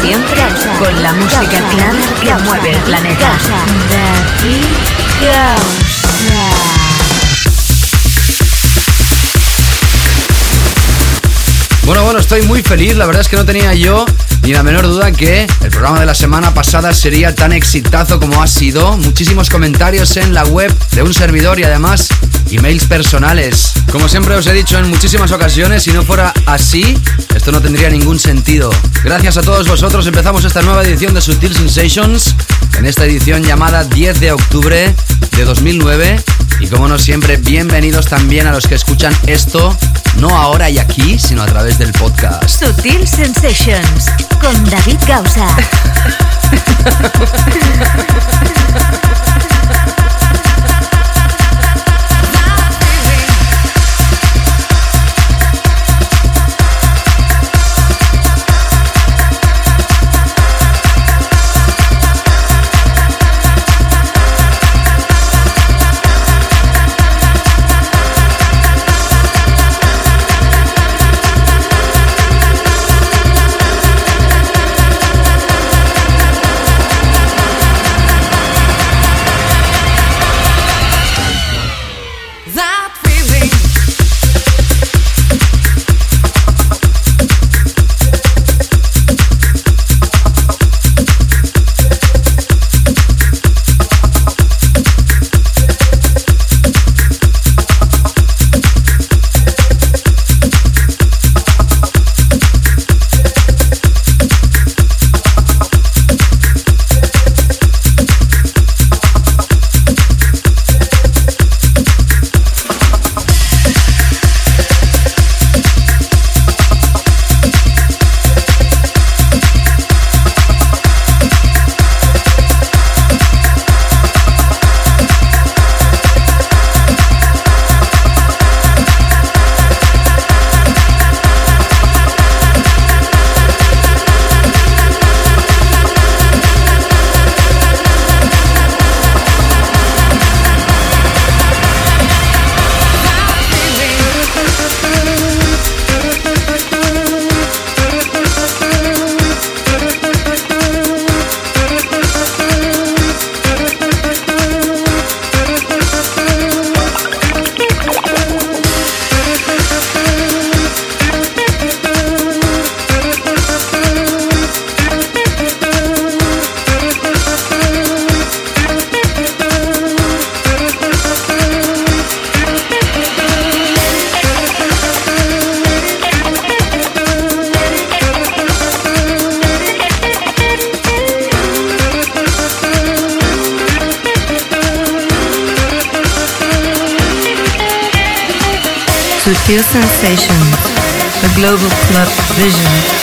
Siempre con la música clara que mueve el planeta. Bueno, bueno, estoy muy feliz. La verdad es que no tenía yo ni la menor duda que el programa de la semana pasada sería tan exitazo como ha sido. Muchísimos comentarios en la web de un servidor y además emails personales. Como siempre os he dicho en muchísimas ocasiones, si no fuera así, esto no tendría ningún sentido. Gracias a todos vosotros empezamos esta nueva edición de Sutil Sensations, en esta edición llamada 10 de octubre de 2009. Y como no siempre, bienvenidos también a los que escuchan esto, no ahora y aquí, sino a través del podcast. Sutil Sensations con David Gausa. Sutil Sensations, the global club vision.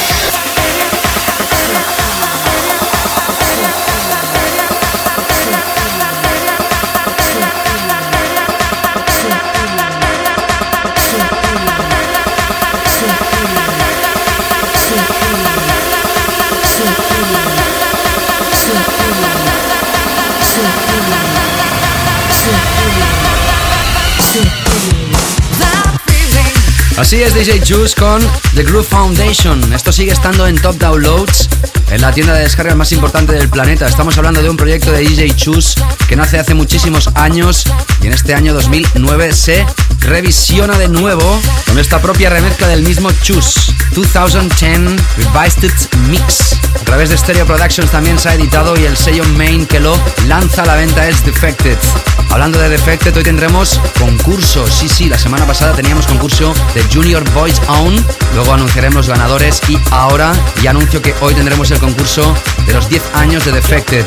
Así es DJ Juice con The Groove Foundation. Esto sigue estando en Top Downloads, en la tienda de descargas más importante del planeta. Estamos hablando de un proyecto de DJ Juice que nace hace muchísimos años y en este año 2009 se revisiona de nuevo con esta propia remezcla del mismo Choose 2010 Revised Mix. A través de Stereo Productions también se ha editado y el sello main que lo lanza a la venta es Defected. Hablando de Defected, hoy tendremos concurso. Sí, sí, la semana pasada teníamos concurso de Junior Boys Own. Luego anunciaremos ganadores y ahora ya anuncio que hoy tendremos el concurso de los 10 años de Defected.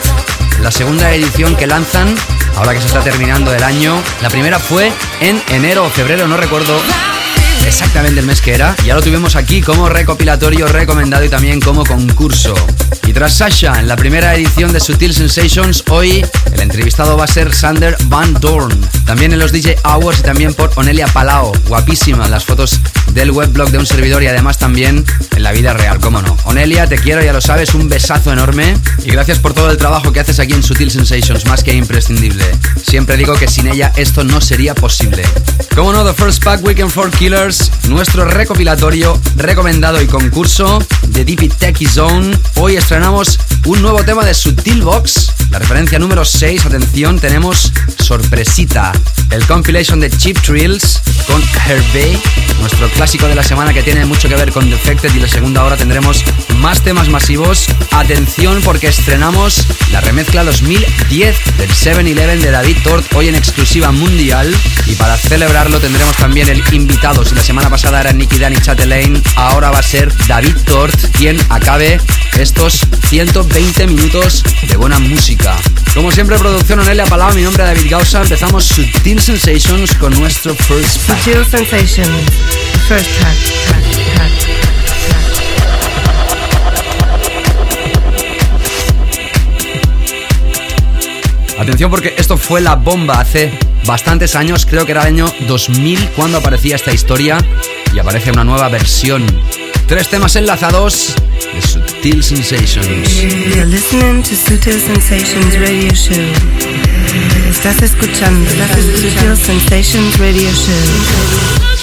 La segunda edición que lanzan, ahora que se está terminando el año. La primera fue en enero o febrero, no recuerdo exactamente el mes que era. Ya lo tuvimos aquí como recopilatorio recomendado y también como concurso. Y tras Sasha, en la primera edición de Sutil Sensations, hoy el entrevistado va a ser Sander Van Dorn. También en los DJ Hours y también por Onelia Palao. Guapísima las fotos del webblog de un servidor y además también en la vida real, cómo no. Onelia, te quiero, ya lo sabes, un besazo enorme y gracias por todo el trabajo que haces aquí en Sutil Sensations, más que imprescindible. Siempre digo que sin ella esto no sería posible. Como no, The First Pack Weekend for Killers, nuestro recopilatorio, recomendado y concurso de Deep Techie Zone. Hoy estrenamos un nuevo tema de Sutil Box, la referencia número 6. Atención, tenemos sorpresita. El compilation de Cheap Trills con Hervey, nuestro clásico de la semana que tiene mucho que ver con Defected y la segunda hora tendremos más temas masivos. Atención porque estrenamos la remezcla 2010 del 7-Eleven de David Tort hoy en exclusiva mundial y para celebrarlo tendremos también el invitado. Si la semana pasada era Nicky Dan y Chatelaine, ahora va a ser David Tort quien acabe estos 120 minutos de buena música. Como siempre, producción Onelia Palau, mi nombre es David Gausa. Empezamos Sutil Sensations con nuestro First Pack. Sutil Sensations, First Pack. Atención porque esto fue la bomba hace bastantes años, creo que era el año 2000 cuando aparecía esta historia y aparece una nueva versión. Tres temas enlazados de Sutil Sensations. Radio Sensations.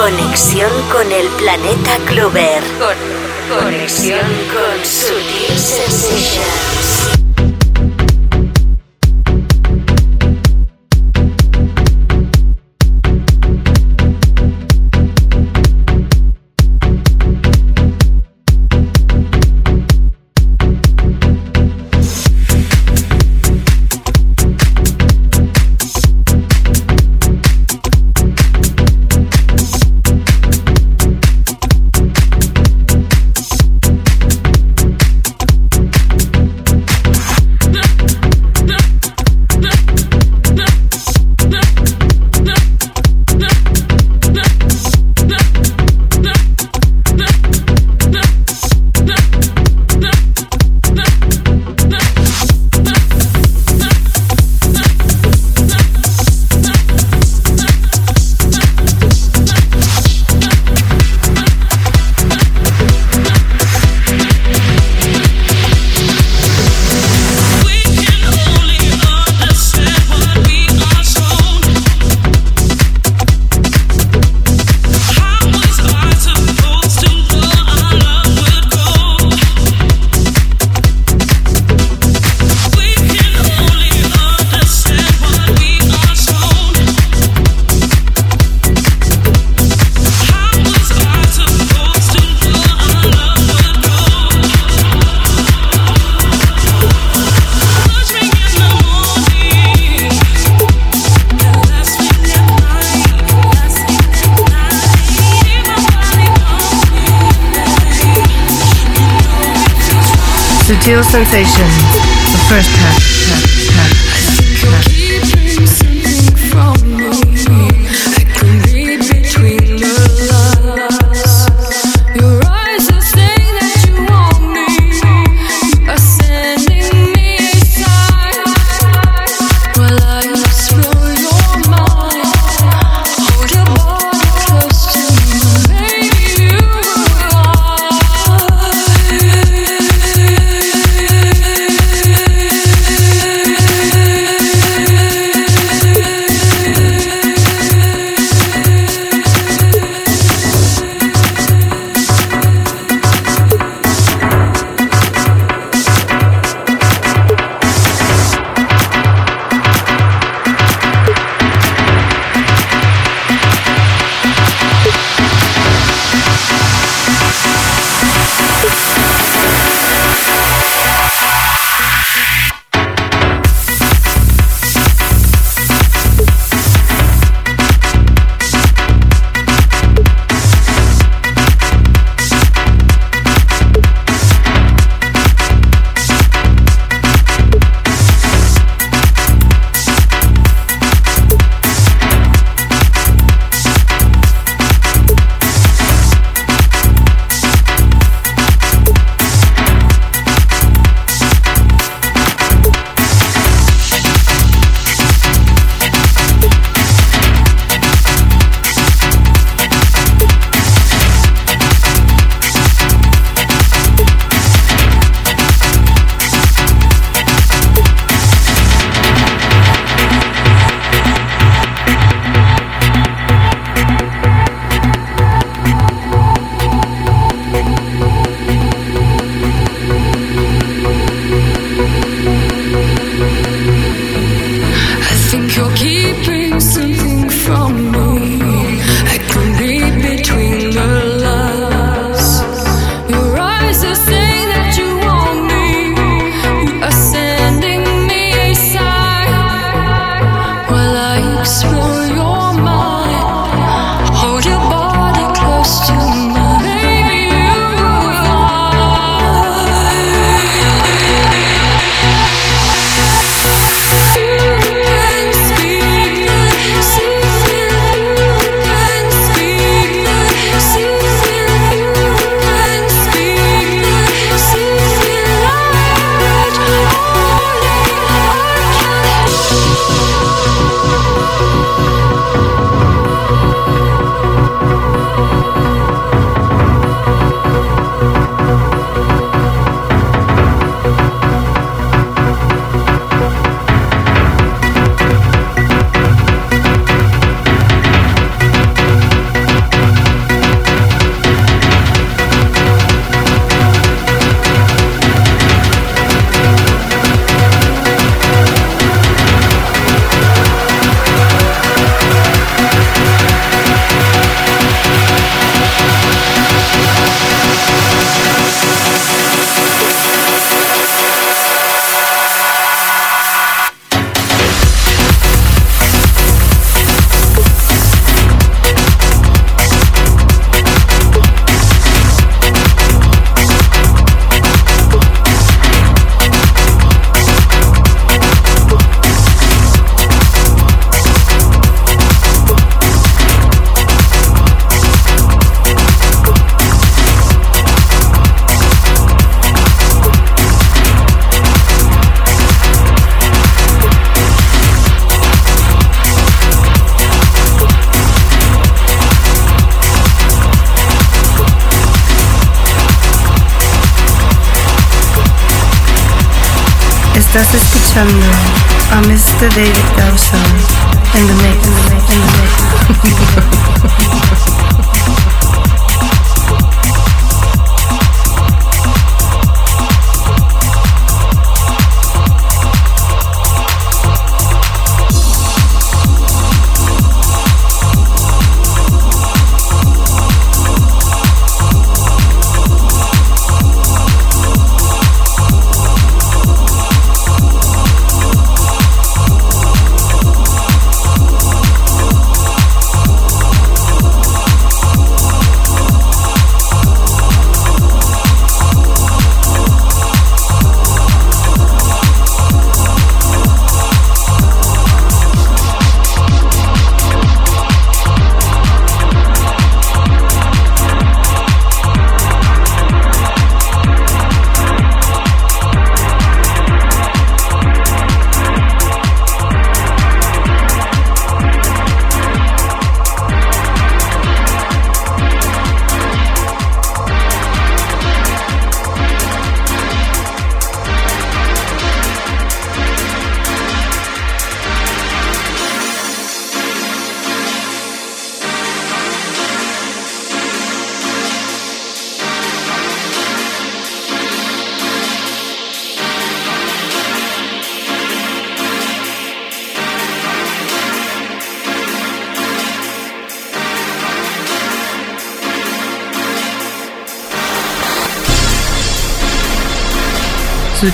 Conexión con el planeta Clover. Con, conexión con Sutil Sensations. A Mr. David Dawson en the mix, in the mix, in the mix.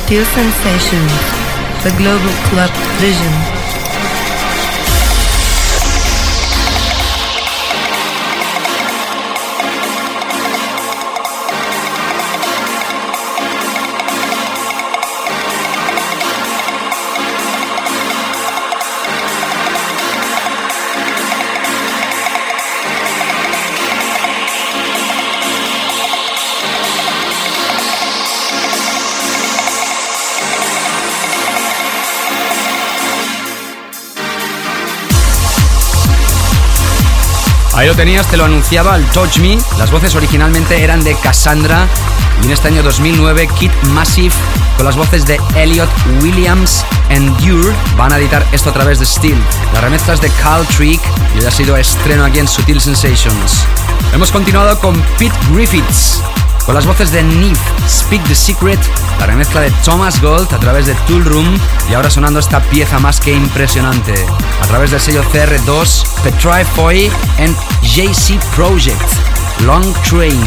Sutil Sensations, the Global Club Vision. Ahí lo tenías, te lo anunciaba el Touch Me. Las voces originalmente eran de Cassandra y en este año 2009 Kid Massive con las voces de Elliot Williams and Dure van a editar esto a través de Steel. La remezcla es de Carl Trick y ha sido estreno aquí en Sutil Sensations. Hemos continuado con Pete Griffiths con las voces de Neve, Speak the Secret, la remezcla de Thomas Gold a través de Tool Room y ahora sonando esta pieza más que impresionante a través del sello CR2, Petri Foy en JC Project, Long Train.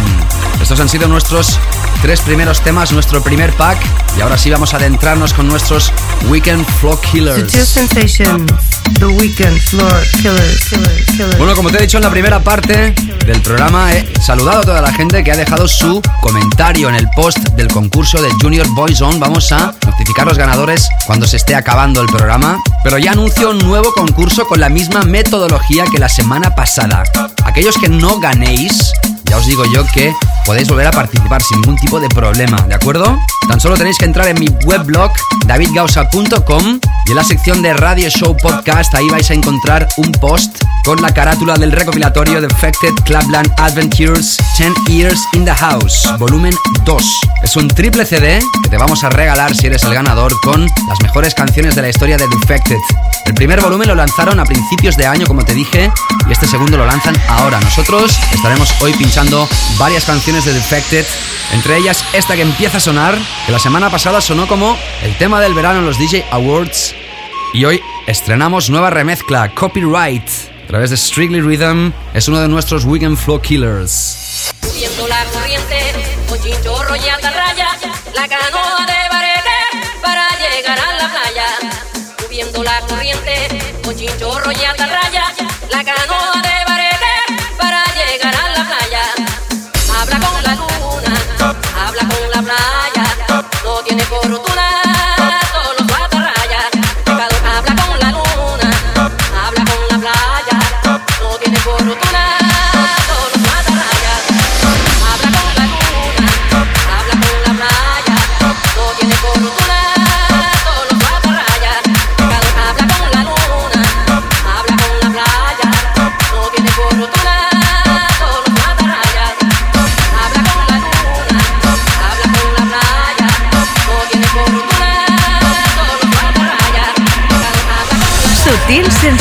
Estos han sido nuestros tres primeros temas, nuestro primer pack y ahora sí vamos a adentrarnos con nuestros Weekend Flow Killers. Bueno, como te he dicho en la primera parte del programa, he saludado a toda la gente que ha dejado su comentario en el post del concurso de Junior Boyzone. Vamos a notificar los ganadores cuando se esté acabando el programa. Pero ya anuncio un nuevo concurso con la misma metodología que la semana pasada. Aquellos que no ganéis, ya os digo yo que podéis volver a participar sin ningún tipo de problema, ¿de acuerdo? Tan solo tenéis que entrar en mi weblog davidgausa.com y en la sección de Radio Show Podcast ahí vais a encontrar un post con la carátula del recopilatorio de Affected Clubland Adventures 10 Years in the House, volumen 2. Es un triple CD que te vamos a regalar si eres el ganador con las mejores canciones de la historia de Defected. El primer volumen lo lanzaron a principios de año, como te dije, y este segundo lo lanzan ahora. Nosotros estaremos hoy pinchando varias canciones de Defected, entre ellas esta que empieza a sonar, que la semana pasada sonó como el tema del verano en los DJ Awards, y hoy estrenamos nueva remezcla, Copyright, a través de Strictly Rhythm, es uno de nuestros Weekend Flow Killers.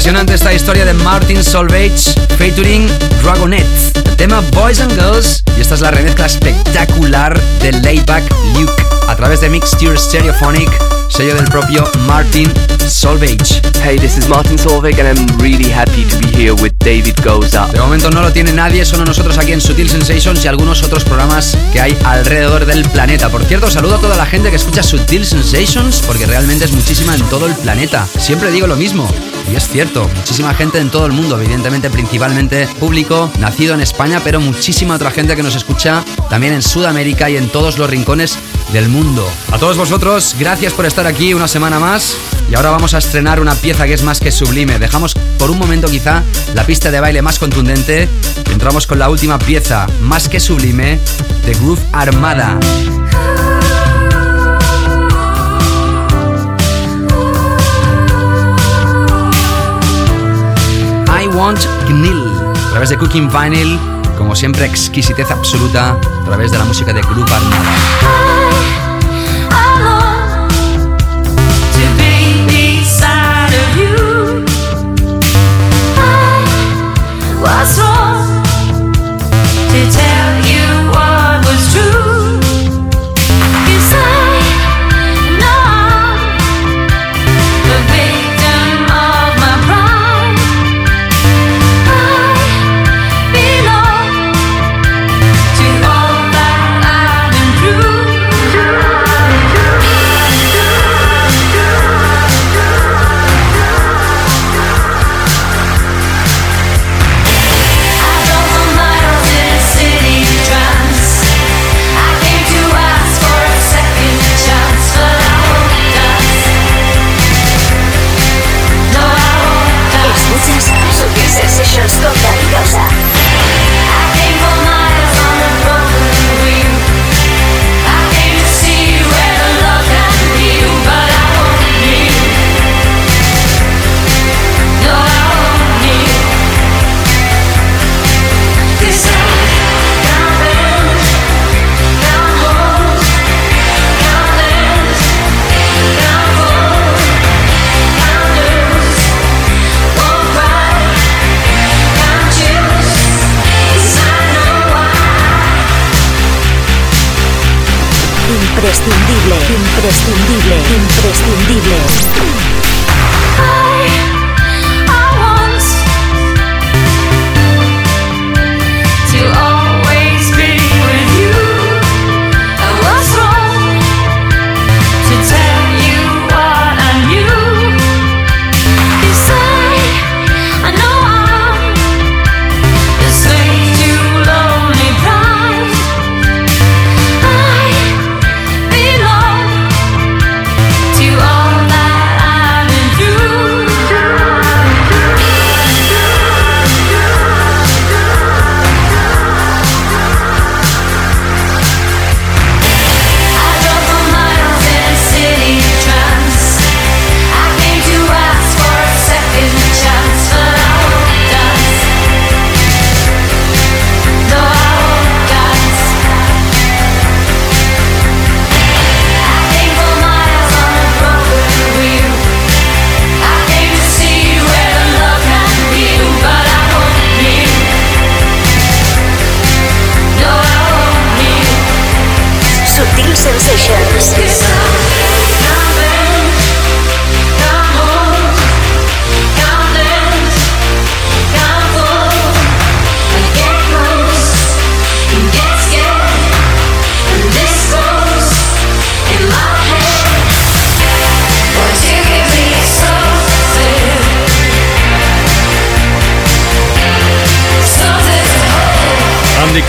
Impresionante esta historia de Martin Solveig featuring Dragonet. El tema Boys and Girls y esta es la remezcla espectacular de Layback Luke a través de Mixture Stereophonic sello del propio Martin Solveig. Hey, this is Martin Solveig and I'm really happy to be here with David Up. De momento no lo tiene nadie, solo nosotros aquí en Sutil Sensations y algunos otros programas que hay alrededor del planeta. Por cierto, saludo a toda la gente que escucha Sutil Sensations porque realmente es muchísima en todo el planeta. Siempre digo lo mismo. Y es cierto, muchísima gente en todo el mundo, evidentemente principalmente público nacido en España, pero muchísima otra gente que nos escucha también en Sudamérica y en todos los rincones del mundo. A todos vosotros, gracias por estar aquí una semana más. Y ahora vamos a estrenar una pieza que es más que sublime. Dejamos por un momento quizá la pista de baile más contundente. Entramos con la última pieza, más que sublime, de Groove Armada. Want Gnil, a través de Cooking Vinyl, como siempre exquisitez absoluta, a través de la música de Groove Armada.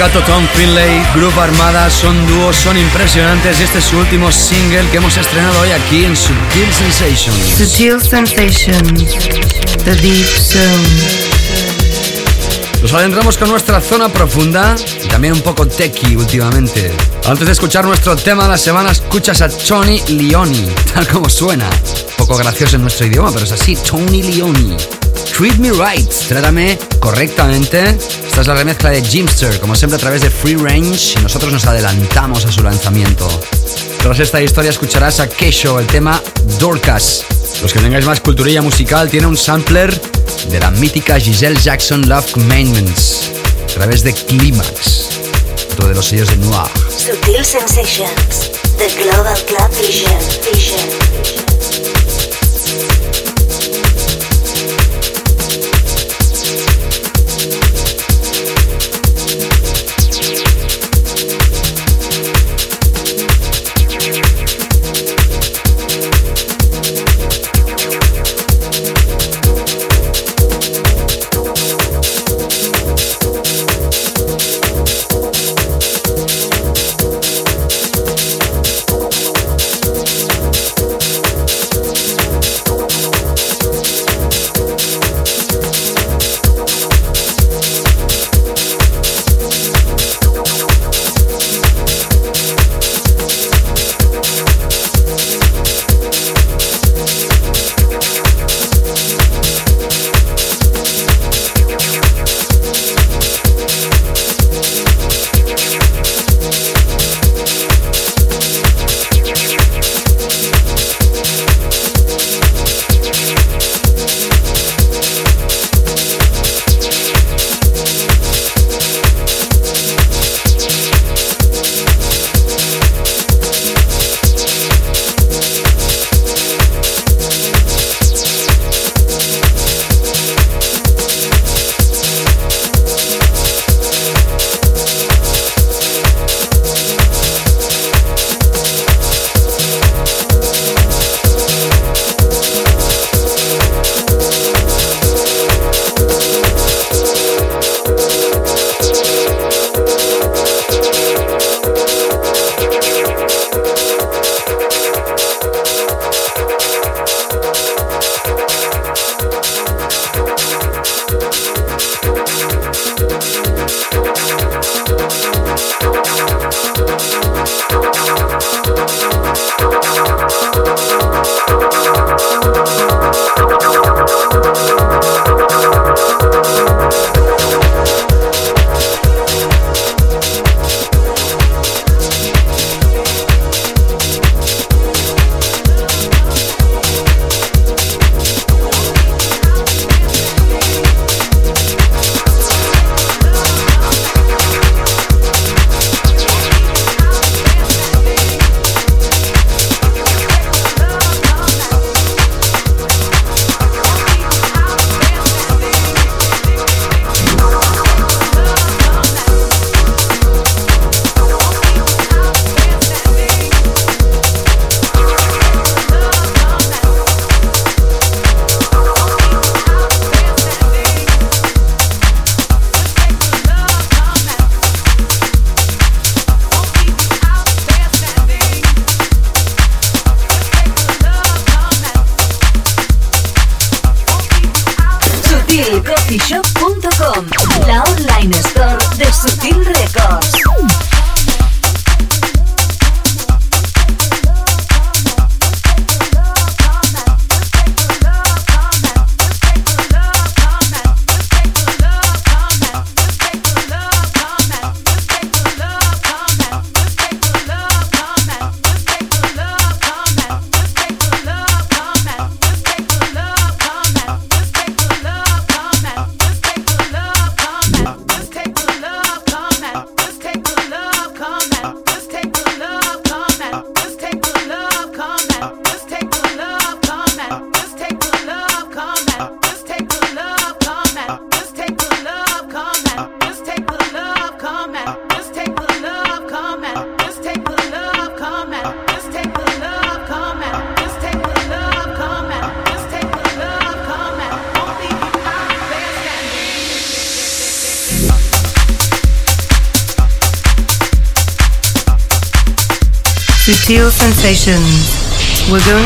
Cato, Tom Finlay, Group Armada son dúos, son impresionantes y este es su último single que hemos estrenado hoy aquí en Sutil Sensations. Sutil Sensations, The Deep Zone. Nos adentramos con nuestra zona profunda y también un poco techy últimamente. Antes de escuchar nuestro tema de la semana, escuchas a Tony Leoni, tal como suena. Un poco gracioso en nuestro idioma, pero es así, Tony Leoni. Treat Me Right, trátame correctamente. Esta es la remezcla de Jimster, como siempre a través de Free Range y nosotros nos adelantamos a su lanzamiento. Tras esta historia escucharás a Kesho, el tema Dorcas. Los que tengáis más culturilla musical, tiene un sampler de la mítica Giselle Jackson Love Commandments a través de Climax, otro de los sellos de Noir. Sutil Sensations, The Global Club Vision. Vision.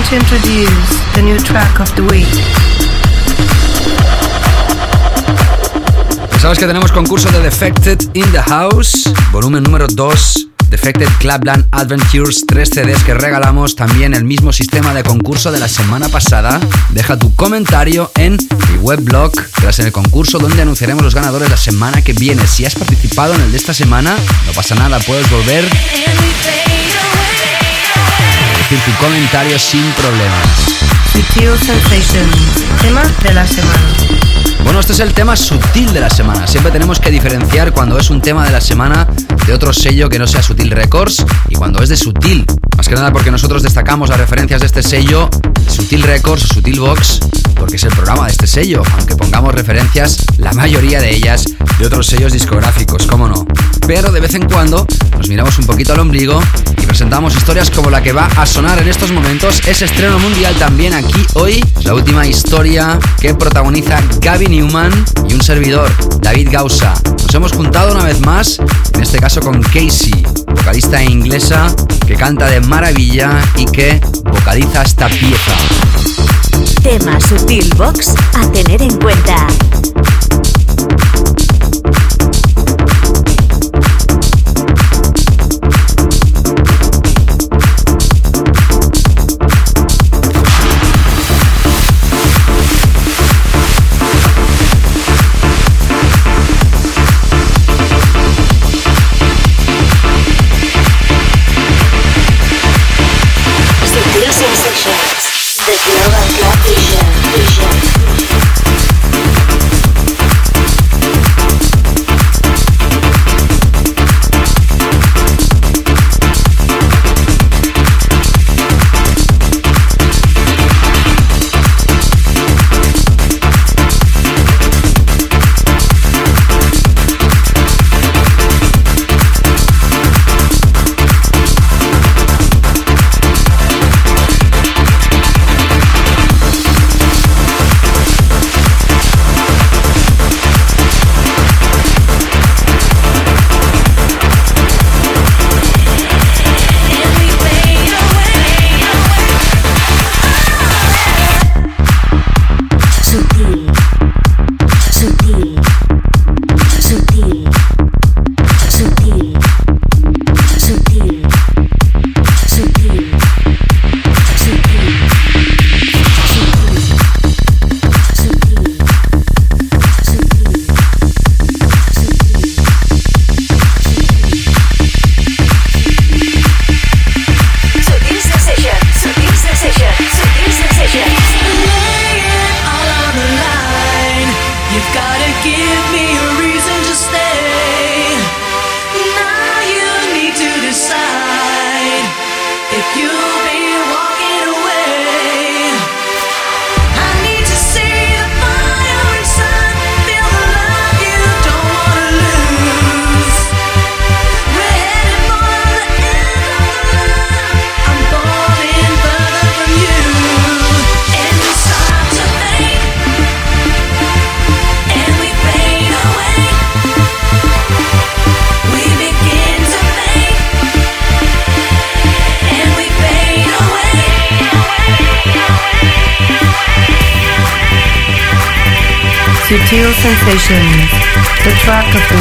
To introduce the new track of the week. Sabes que tenemos concurso de Defected in the House, volumen número 2 Defected Clubland Adventures, 3 CDs que regalamos, también el mismo sistema de concurso de la semana pasada. Deja tu comentario en mi webblog tras en el concurso donde anunciaremos los ganadores la semana que viene. Si has participado en el de esta semana, no pasa nada, puedes volver decir tu comentario sin problemas. Sensations, tema de la semana. Bueno, este es el tema sutil de la semana. Siempre tenemos que diferenciar cuando es un tema de la semana de otro sello que no sea Sutil Records y cuando es de Sutil. Más que nada porque nosotros destacamos las referencias de este sello, Sutil Records Sutil Box, porque es el programa de este sello, aunque pongamos referencias, la mayoría de ellas, de otros sellos discográficos, cómo no. Pero de vez en cuando nos miramos un poquito al ombligo y presentamos historias como la que va a sonar en estos momentos. Es estreno mundial también aquí hoy, la última historia que protagoniza Gavin Newman y un servidor, David Gausa. Nos hemos juntado una vez más, en este caso con Casey, vocalista inglesa que canta de maravilla y que vocaliza esta pieza. Tema Sutil Box a tener en cuenta.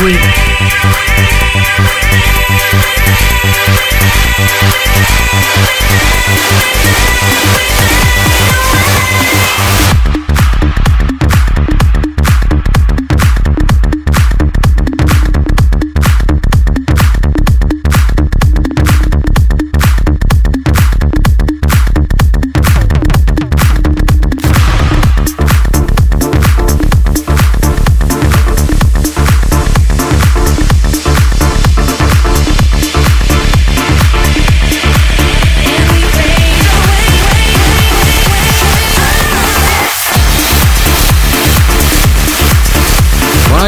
Week.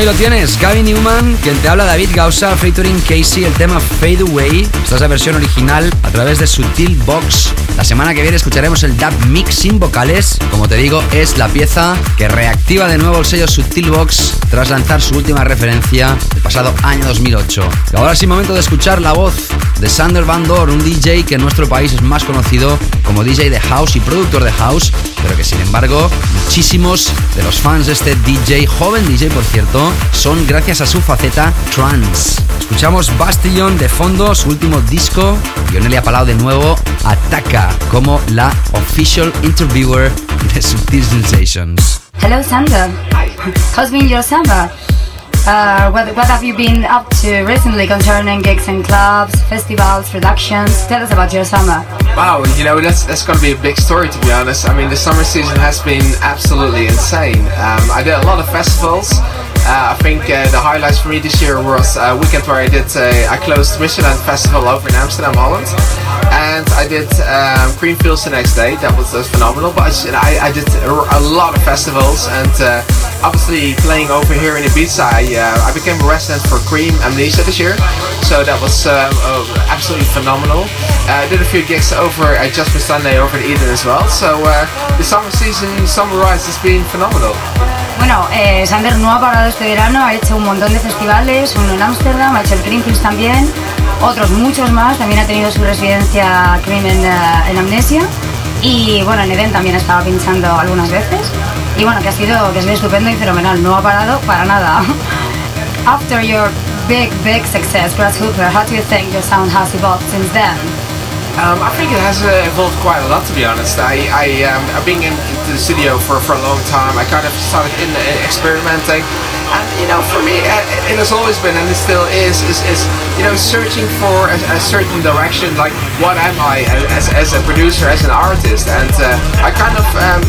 Lo tienes, Newman, quien te habla David Gausa, featuring Casey, el tema Fade Away. Esta es la versión original a través de Sutil Box. La semana que viene escucharemos el dub mix sin vocales. Como te digo, es la pieza que reactiva de nuevo el sello Sutil Box tras lanzar su última referencia el pasado año 2008. Y ahora sí, momento de escuchar la voz de Sander Van Doorn, un DJ que en nuestro país es más conocido como DJ de house y productor de house, pero que sin embargo muchísimos de los fans de este DJ, joven DJ por cierto, son gracias a su faceta trance. Escuchamos Bastion de fondo, su último disco, y Onelia Palau de nuevo ataca como la official interviewer de Subtil Sensations. Hello, Sandra. How's been your summer? Uh, what, what have you been up to recently concerning gigs and clubs, festivals, productions? Tell us about your summer. Wow, you know that's that's going to be a big story to be honest. I mean, the summer season has been absolutely insane. Um, I did a lot of festivals. Uh, I think uh, the highlights for me this year was a weekend where I did uh, I closed Michelin Festival over in Amsterdam, Holland, and I did um, Creamfields the next day. That was, that was phenomenal. But I, I did a lot of festivals, and uh, obviously playing over here in Ibiza, I, uh, I became a resident for Cream Amnesia this year, so that was um, absolutely phenomenal. I did a few gigs over at Just for Sunday over in Eden as well. So the summer season, summarized, has been phenomenal. Bueno, eh, Sander no ha parado este verano, ha hecho un montón de festivales, uno en Ámsterdam, ha hecho el también, otros muchos más, también ha tenido su residencia uh, en Amnesia y bueno, en Eden también estaba pinchando algunas veces y bueno, que ha sido, que ha sido estupendo y fenomenal, no ha parado para nada. After your big, big success, Grass Hooper, how do you think your sound has evolved since then? Um, I think it has uh, evolved quite a lot, to be honest. I, I, um, I've been in, the studio for, for a long time. I kind of started in, uh, experimenting. And, you know, for me, uh, it has always been, and it still is, is, is you know, searching for a, a, certain direction. Like, what am I as, as a producer, as an artist? And uh, I kind of um,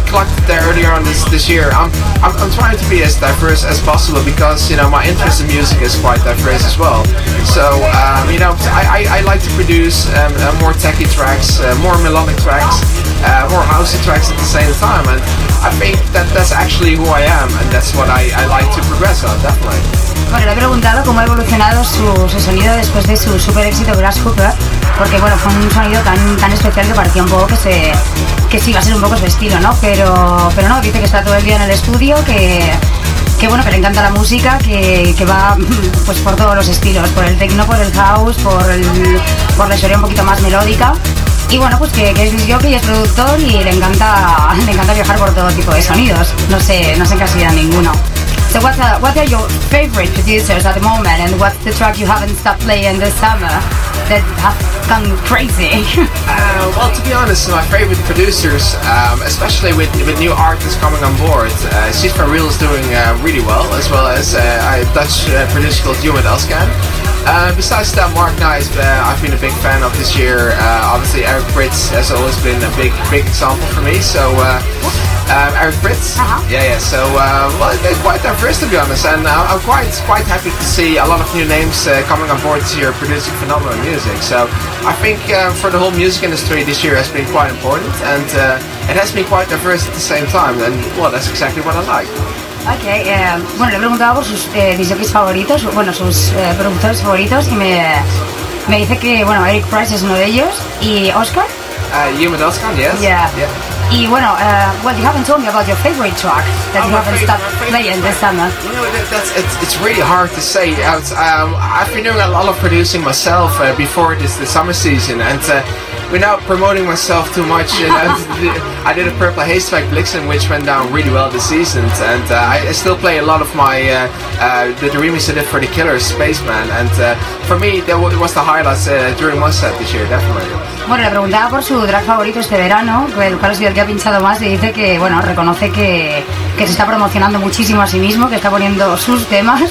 there earlier on this, this year. I'm, I'm, I'm trying to be as diverse as possible because, you know, my interest in music is quite diverse as well. So, um, you know, I, I, I, like to produce um, more techy tracks, uh, more melodic tracks, uh, more housey tracks at the same time. And I think that that's actually who I am, and that's what I, I like to progress on, definitely. Bueno, le he preguntado cómo ha evolucionado su, su sonido después de su super éxito Grass Hooper, porque bueno, fue un sonido tan, tan especial que parecía un poco que se que sí iba a ser un poco su estilo, ¿no? Pero, pero no, dice que está todo el día en el estudio, que, que bueno, que le encanta la música, que, que va pues por todos los estilos, por el techno, por el house, por, el, por la historia un poquito más melódica. Y bueno, pues que, que es es productor y le encanta, le encanta viajar por todo tipo de sonidos. No sé, no se ninguno. So what are, what are your favorite producers at the moment and what's the track you haven't stopped playing this summer that have gone crazy? uh, well, to be honest, my favorite producers, um, especially with, with new artists coming on board, uh, Cispa Real is doing uh, really well, as well as uh, a Dutch uh, producer called Ewan Elskan. Uh, besides that, Mark Knight, uh, I've been a big fan of this year. Uh, obviously, Eric Britz has always been a big, big example for me. So, uh, um, Eric Britz, Uh-huh. yeah, yeah. So, uh, well, they're quite diverse to be honest, and I'm quite, quite happy to see a lot of new names uh, coming on board this year producing phenomenal music. So, I think uh, for the whole music industry this year has been quite important, and uh, it has been quite diverse at the same time. And well, that's exactly what I like. Ok, eh, bueno, le he preguntado por sus eh, disjockeys favoritos, bueno, sus eh, productores favoritos y me, me dice que, bueno, Eric Price es uno de ellos y Oscar. Uh, Human Elskan, yes. Yeah. yeah. Y bueno, uh, well, you haven't told me about your favorite track that Oh, you haven't favorite- stopped playing this summer. You know, that, that's it's, it's really hard to say. Uh, it's, Um, I've been doing a lot of producing myself uh, before this the summer season, and uh, without promoting myself too much, you know, I did a Purple Haystack Blixen, which went down really well this season, and uh, I, I still play a lot of my uh, uh, the, the remix I did for the Killers, Spaceman, and for me that wa- was the highlights uh, during my set this year, definitely. Bueno, le preguntaba por su drag favorito este verano, que el cual ha el que ha pinchado más, y dice que, bueno, reconoce que, que se está promocionando muchísimo a sí mismo, que está poniendo sus temas,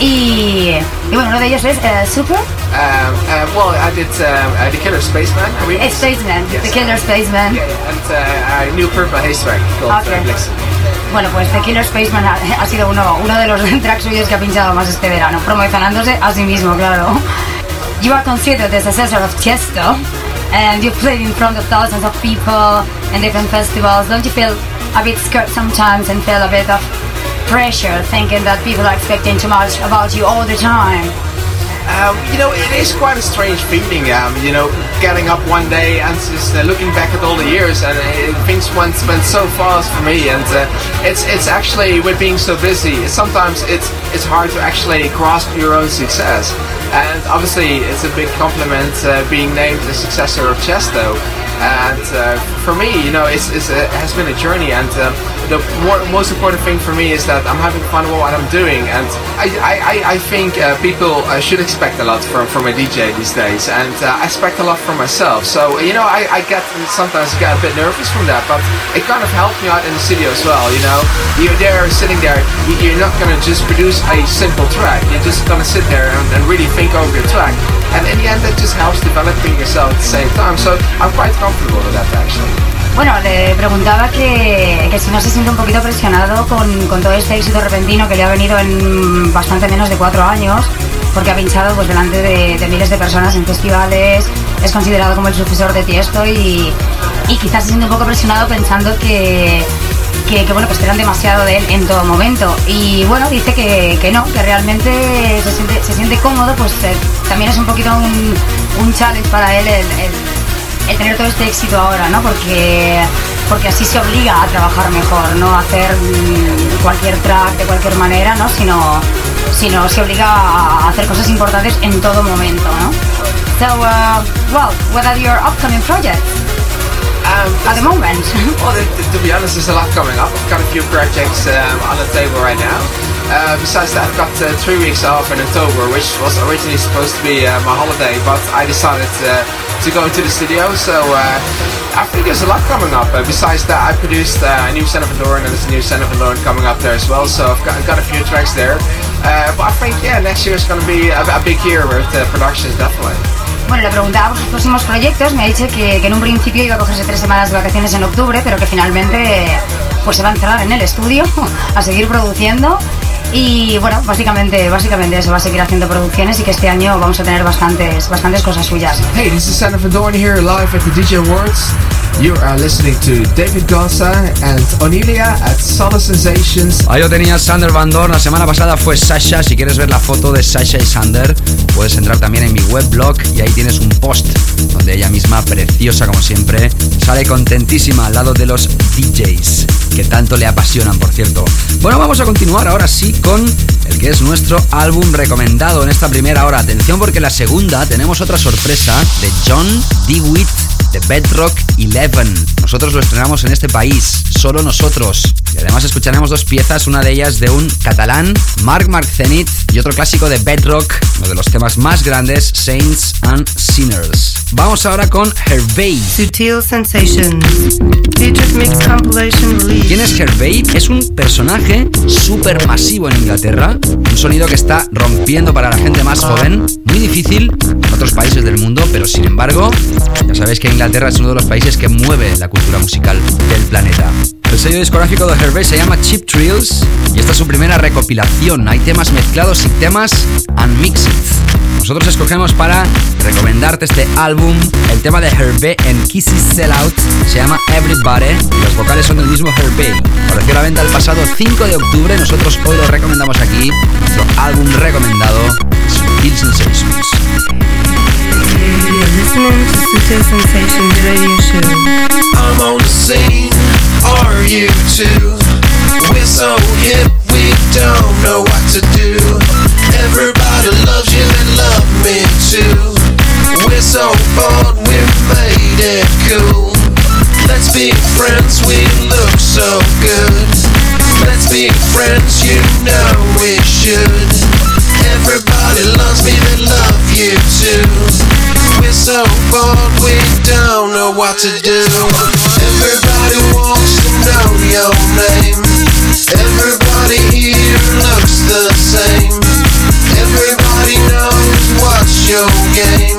y, y bueno, uno de ellos es eh, Super Um, uh, well, I did um, uh, the Killer Spaceman remix. Spaceman, Yes. The Killer Spaceman. Yeah, and uh, a new Purple Haystack called Okay. uh, Blixen. Bueno, pues The Killer Spaceman ha, ha sido uno, uno de los tracks suyos que ha pinchado más este verano, promocionándose a sí mismo, claro. You are considered the successor of Chesto, and you play in front of thousands of people in different festivals. Don't you feel a bit scared sometimes and feel a bit of pressure thinking that people are expecting too much about you all the time? Um, you know, it is quite a strange feeling. Um, you know, getting up one day and just uh, looking back at all the years, and uh, things went went so fast for me. And uh, it's it's actually with being so busy, sometimes it's it's hard to actually grasp your own success. And obviously, it's a big compliment uh, being named the successor of Chesto. And uh, for me, you know, it's, it's a, it has been a journey, and uh, the more, most important thing for me is that I'm having fun with what I'm doing, and I, I, I think uh, people uh, should expect a lot from, from a DJ these days, and uh, I expect a lot from myself. So you know, I, I get sometimes get a bit nervous from that, but it kind of helped me out in the studio as well. You know, you're there sitting there, you're not gonna just produce a simple track. You're just gonna sit there and, and really think over your track, and in the end, that just helps developing yourself at the same time. So I'm quite comfortable with that actually. Bueno, le preguntaba que, que, si no se siente un poquito presionado con, con, todo este éxito repentino que le ha venido en bastante menos de cuatro años, porque ha pinchado pues delante de, miles de personas en festivales, es considerado como el sucesor de Tiesto y, y quizás se siente un poco presionado pensando que, que, bueno, esperan demasiado de él en todo momento. Y bueno, dice que, que no, que realmente se siente, se siente cómodo, pues eh, también es un poquito un, un challenge para él el el tener todo este éxito ahora, ¿no? Porque, porque así se obliga a trabajar mejor, no a hacer cualquier track de cualquier manera, ¿no? Sino, sino se obliga a hacer cosas importantes en todo momento, ¿no? So, uh, well, what are your upcoming projects? Um, At the moment. well, to, to, be honest, there's a lot coming up. I've got a few projects um, on the table right now. Uh, besides that, I've got uh, three weeks off in October, which was originally supposed to be uh, my holiday, but I decided to go into the studio. So uh, I think there's a lot coming up. Uh, besides that, I produced uh, a new Son of a Dorn and there's a new Son of a Dorn coming up there as well. So I've got, I've got a few tracks there. but I think, yeah, next year is going to be a, a, big year with productions, definitely. Bueno, le preguntaba por sus próximos proyectos. Me ha dicho que, que, en un principio iba a cogerse tres semanas de vacaciones en octubre, pero que finalmente pues se va a encerrar en el estudio a seguir produciendo. Y bueno, básicamente, básicamente eso, va a seguir haciendo producciones y que este año vamos a tener bastantes, bastantes cosas suyas. Hey, this is Santa Dorn here live at the DJ Awards. You are listening to David Gossa and Onilia at Solid Sensations. Ahí lo tenías Sander Van Dorn. La semana pasada fue Sasha. Si quieres ver la foto de Sasha y Sander, puedes entrar también en mi webblog y ahí tienes un post donde ella misma, preciosa como siempre, sale contentísima al lado de los DJs, que tanto le apasionan, por cierto. Bueno, vamos a continuar ahora sí con el que es nuestro álbum recomendado en esta primera hora. Atención porque la segunda tenemos otra sorpresa de John DeWitt de Bedrock 11. Nosotros lo estrenamos en este país, solo nosotros. Y además escucharemos dos piezas, una de ellas de un catalán, Mark Mark Zenith, y otro clásico de Bedrock, uno de los temas más grandes, Saints and Sinners. Vamos ahora con Hervey. Sutil Sensations. Mix Compilation Release. ¿Quién es Hervey? Es un personaje súper masivo en Inglaterra, un sonido que está rompiendo para la gente más joven, muy difícil en otros países del mundo, pero sin embargo, ya sabéis que Inglaterra es uno de los países que mueve la cultura musical del planeta. El sello discográfico de Hervey se llama Chip Trills y esta es su primera recopilación. Hay temas mezclados y temas unmixed. Nosotros escogemos para recomendarte este álbum el tema de Hervey en Kissy Sellout, se llama Everybody y los vocales son del mismo Hervey. Apareció a la venta el pasado 5 de octubre, nosotros hoy lo recomendamos aquí, nuestro álbum recomendado, Sutil Sensations. You're listening to Sutil Sensations Radio Show. I'm on the scene, are you too? We're so hip, we don't know what to do. Everybody loves you, and love me too. We're so bold, we made it cool. Let's be friends, we look so good. Let's be friends, you know we should. Everybody loves me, they love you too. We're so bored, we don't know what to do. Everybody wants to know your name. Everybody here looks the same. Everybody knows what's your game.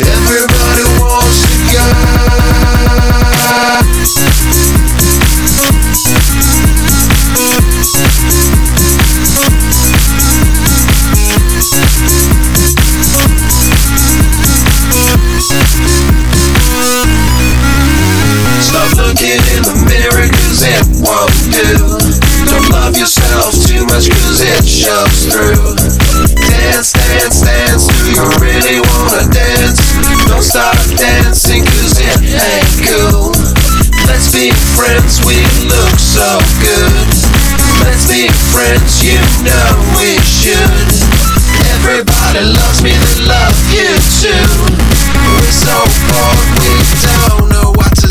Everybody wants to go. Looking in the mirror cause it won't do. Don't love yourself too much cause it shows through. Dance, dance, dance, do you really wanna dance? Don't stop dancing cause it ain't cool. Let's be friends, we look so good. Let's be friends, you know we should. Everybody loves me, they love you too. We're so bored, we don't know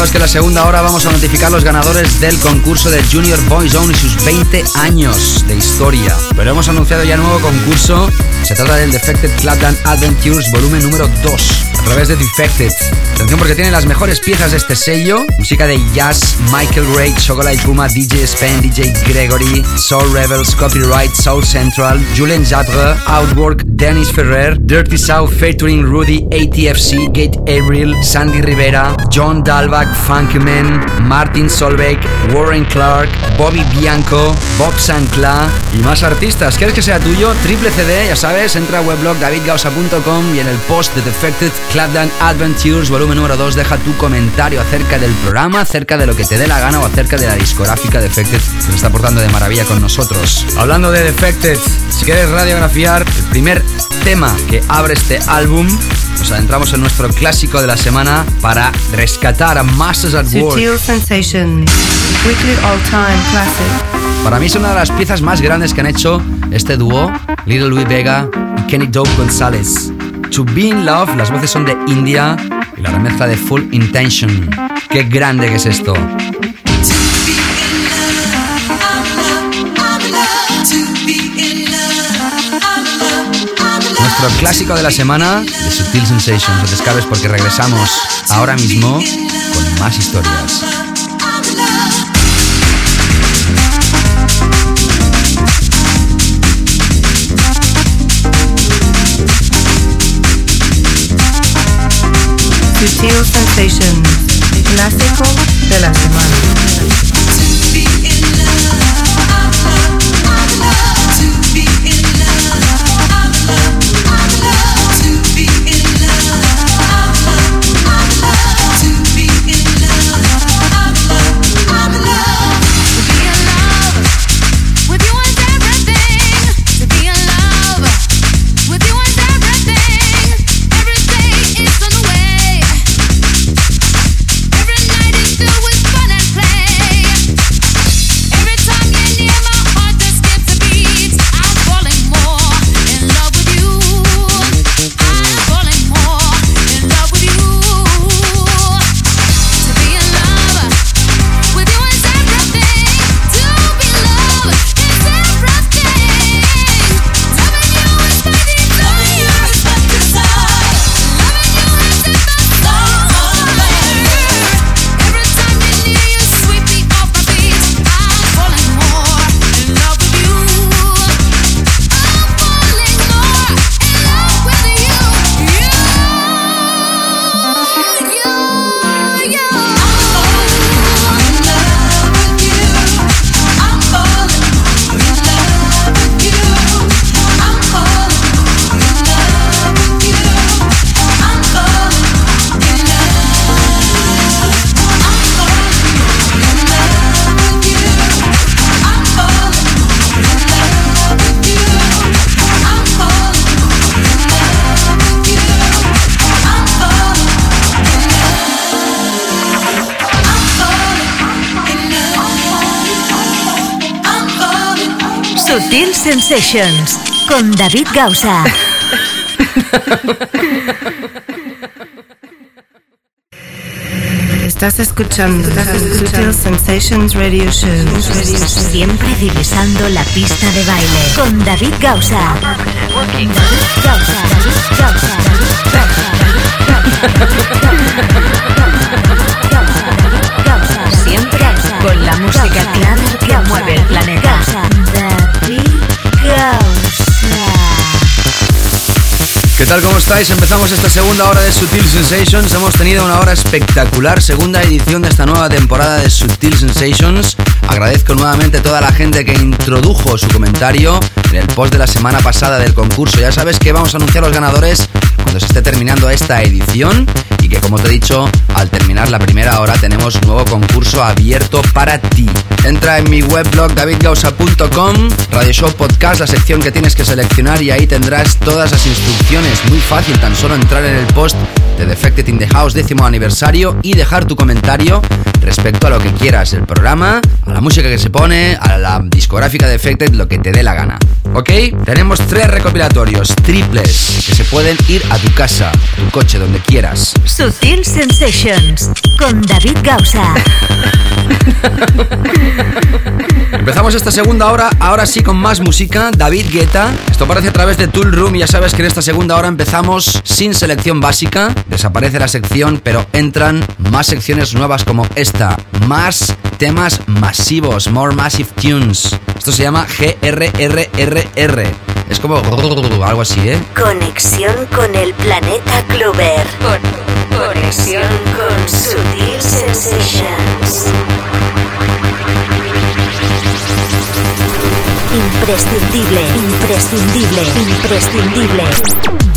do que la segunda hora vamos a notificar los ganadores del concurso de Junior Boyzone y sus 20 años de historia. Pero hemos anunciado ya nuevo concurso. Se trata del Defected Club Adventures volumen número 2 a través de Defected. Atención porque tiene las mejores piezas de este sello. Música de Jazz, Michael Ray, Chocolate Puma, DJ Spen, DJ Gregory, Soul Rebels, Copyright, Soul Central, Julien Zabre, Outwork, Dennis Ferrer, Dirty South featuring Rudy, ATFC, Gate Avril, Sandy Rivera, John Dalbach, Funkman, Martin Solveig, Warren Clark, Bobby Bianco, Bob Sancla y más artistas. ¿Quieres que sea tuyo? Triple CD, ya sabes, entra a weblog davidgausa.com y en el post de Defected Clubland Adventures volumen número 2 deja tu comentario acerca del programa, acerca de lo que te dé la gana o acerca de la discográfica Defected que se está portando de maravilla con nosotros. Hablando de Defected, si quieres radiografiar el primer tema que abre este álbum, nos adentramos en nuestro clásico de la semana para rescatar a Masters at Work. Sensation, weekly all-time classic. Para mí es una de las piezas más grandes que han hecho este dúo, Little Louis Vega y Kenny Dope González. To Be in Love, las voces son de India y la remezcla de Full Intention. Qué grande que es esto. Nuestro clásico de la semana de Sutil Sensations. No te escapes porque regresamos ahora mismo con más historias. Sutil Sensations, clásico de la semana. Sensations con David Gausa. Estás escuchando, Sutil Sensations Radio Show. Siempre divisando la pista de baile con David Gausa. David Gausa. David Gausa. David Gausa. Siempre con la música clara que mueve el planeta. ¿Qué tal? ¿Cómo estáis? Empezamos esta segunda hora de Sutil Sensations. Hemos tenido una hora espectacular, segunda edición de esta nueva temporada de Sutil Sensations. Agradezco nuevamente a toda la gente que introdujo su comentario en el post de la semana pasada del concurso. Ya sabes que vamos a anunciar los ganadores cuando se esté terminando esta edición que como te he dicho, al terminar la primera hora tenemos un nuevo concurso abierto para ti. entra en mi weblog davidgausa.com, Radio Show Podcast, la sección que tienes que seleccionar y ahí tendrás todas las instrucciones. Muy fácil, tan solo entrar en el post de Defected in the House décimo aniversario y dejar tu comentario respecto a lo que quieras, el programa, a la música que se pone, a la discográfica de Defected, lo que te dé la gana. ¿Ok? Tenemos tres recopilatorios triples que se pueden ir a tu casa, tu coche, donde quieras. Sutil Sensations con David Gausa. Empezamos esta segunda hora, ahora sí con más música. David Guetta. Esto aparece a través de Tool Room y ya sabes que en esta segunda hora empezamos sin selección básica. Desaparece la sección, pero entran más secciones nuevas como esta. Más temas masivos, More Massive Tunes. Esto se llama GRRRR. Es como algo así, ¿eh? Conexión con el planeta Clover. conexión con Sutil Sensations. Imprescindible, imprescindible, imprescindible.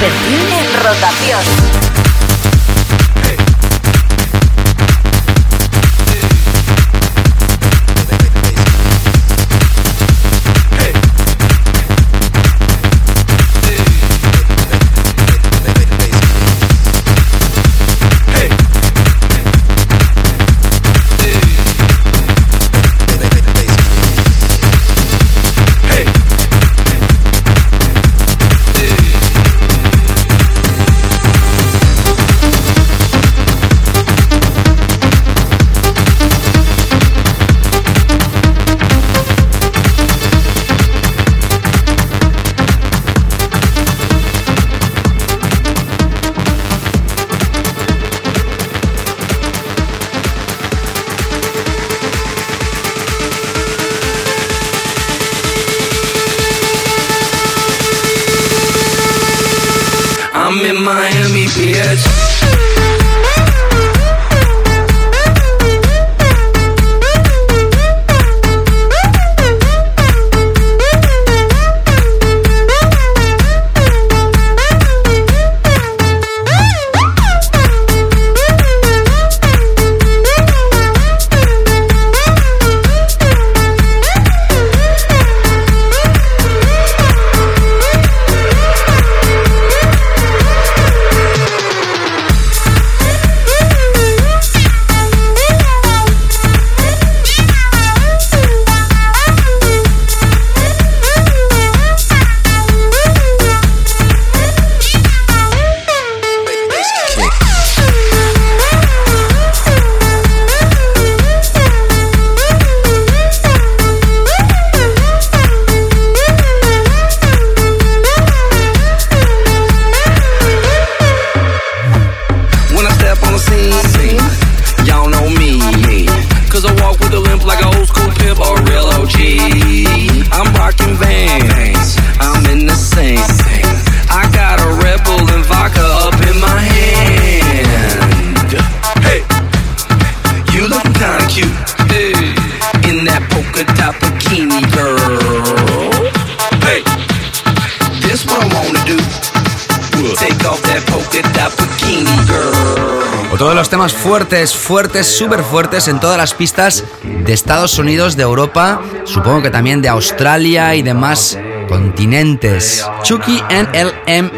Sensations, fuertes, súper fuertes en todas las pistas de Estados Unidos, de Europa, supongo que también de Australia y demás continentes. Chucky and LMFAO.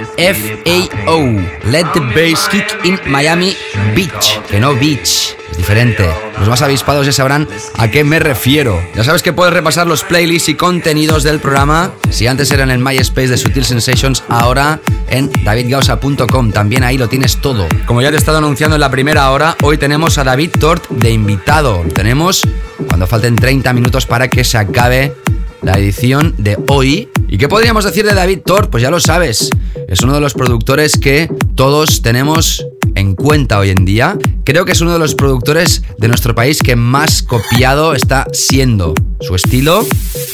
Let the bass kick in Miami Beach. Que no beach. Es diferente. Los más avispados ya sabrán a qué me refiero. Ya sabes que puedes repasar los playlists y contenidos del programa. Si antes era en MySpace de Sutil Sensations, ahora en davidgausa.com. También ahí lo tienes todo. Como ya te he estado anunciando en la primera hora, hoy tenemos a David Tort de invitado. Tenemos cuando falten 30 minutos para que se acabe la edición de hoy. ¿Y qué podríamos decir de David Tort? Pues ya lo sabes. Es uno de los productores que todos tenemos en cuenta hoy en día. Creo que es uno de los productores de nuestro país que más copiado está siendo. Su estilo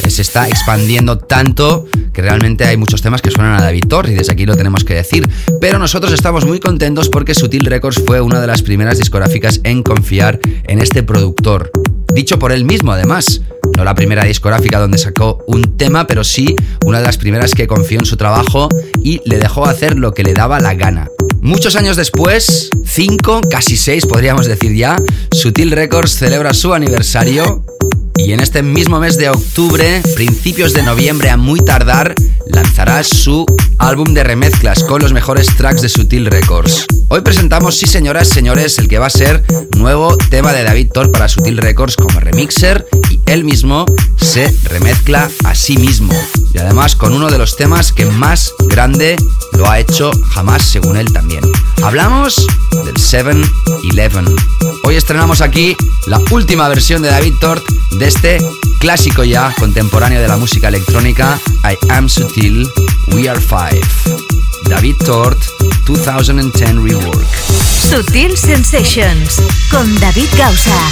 se está expandiendo tanto que realmente hay muchos temas que suenan a David Tort y desde aquí lo tenemos que decir. Pero nosotros estamos muy contentos porque Sutil Records fue una de las primeras discográficas en confiar en este productor. Dicho por él mismo, además. No la primera discográfica donde sacó un tema, pero sí una de las primeras que confió en su trabajo y le dejó hacer lo que le daba la gana. Muchos años después, cinco, casi seis podríamos decir ya, Sutil Records celebra su aniversario y en este mismo mes de octubre, principios de noviembre a muy tardar, lanzará su álbum de remezclas con los mejores tracks de Sutil Records. Hoy presentamos, sí señoras, señores, el que va a ser nuevo tema de David Thor para Sutil Records como remixer y él mismo se remezcla a sí mismo. Y además con uno de los temas que más grande lo ha hecho jamás según él también. Hablamos del 7-Eleven. Hoy estrenamos aquí la última versión de David Tort de este clásico ya contemporáneo de la música electrónica I Am Sutil, We Are Five. David Tort 2010 Rework. Sutil Sensations con David Gausa.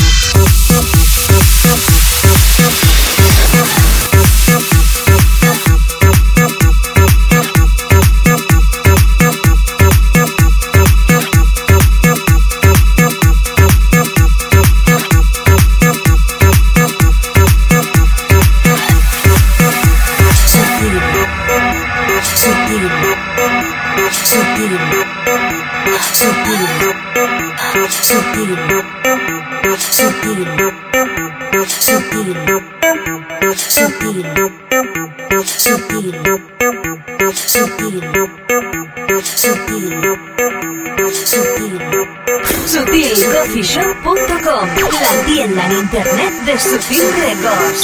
SutilCoffeeShop.com La tienda en internet de Sutil Records.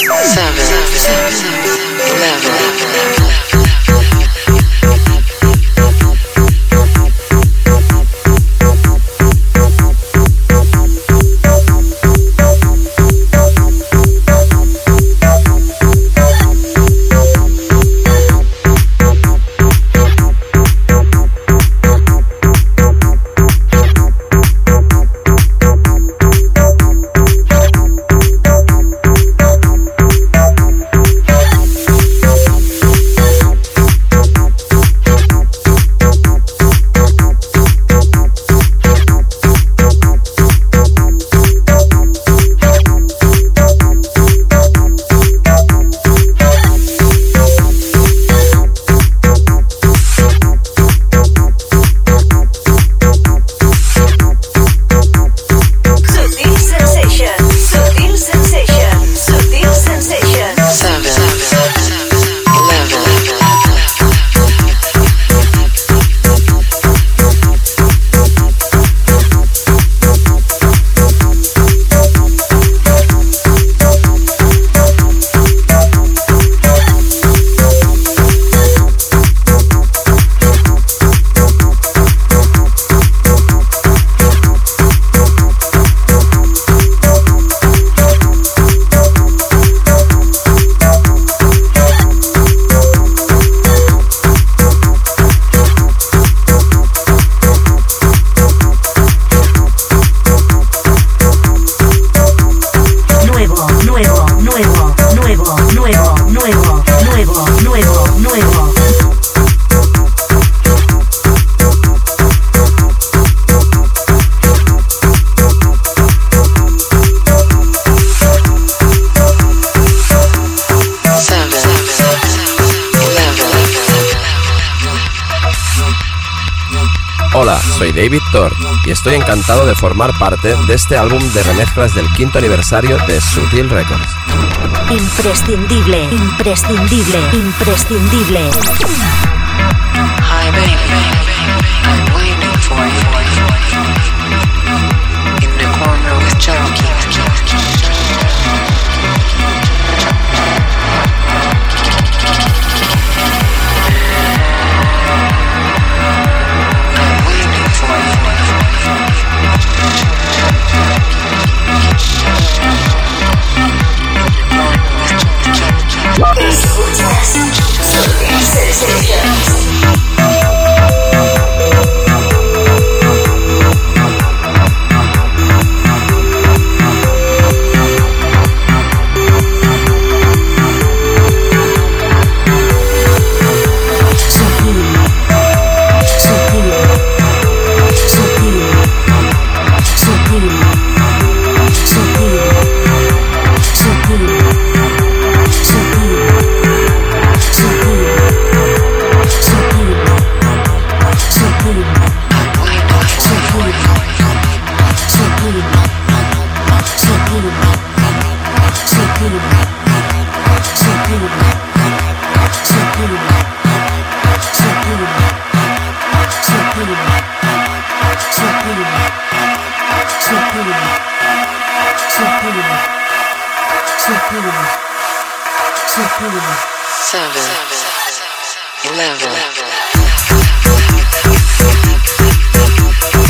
Formar parte de este álbum de remezclas del quinto aniversario de Sutil Records. Imprescindible, imprescindible, imprescindible.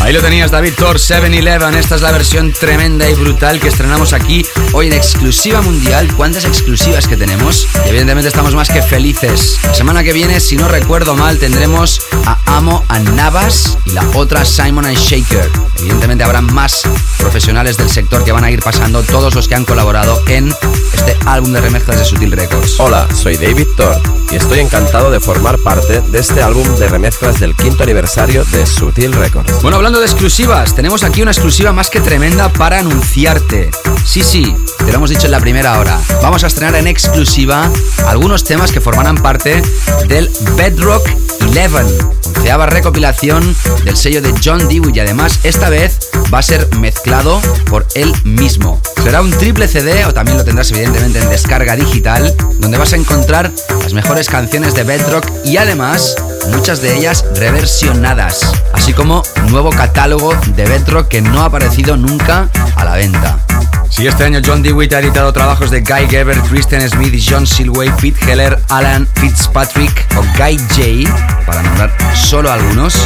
Ahí lo tenías, David Thor 7-Eleven. Esta es la versión tremenda y brutal que estrenamos aquí hoy en exclusiva mundial. ¿Cuántas exclusivas que tenemos? Evidentemente estamos más que felices. La semana que viene, si no recuerdo mal, tendremos a Amo a Navas y la otra Simon and Shaker. Evidentemente habrá más profesionales del sector que van a ir pasando, todos los que han colaborado en este álbum de remezclas de Sutil Records. Hola, soy David Thor y estoy encantado de formar parte de este álbum de remezclas del quinto aniversario de Sutil Records. Bueno, hablando de exclusivas, tenemos aquí una exclusiva más que tremenda para anunciarte. Sí, sí, te lo hemos dicho en la primera hora. Vamos a estrenar en exclusiva algunos temas que formarán parte del Bedrock 11, onceava recopilación del sello de John Dewey y además esta vez va a ser mezclado por él mismo. Será un triple CD o también lo tendrás evidentemente en descarga digital, donde vas a encontrar las mejores canciones de Bedrock y además muchas de ellas reversionadas, así como nuevo catálogo de Bedrock que no ha aparecido nunca a la venta. Si este año John DeWitt ha editado trabajos de Guy Geber, Kristen Smith John Silway, Pete Heller, Alan Fitzpatrick o Guy J, para nombrar solo algunos,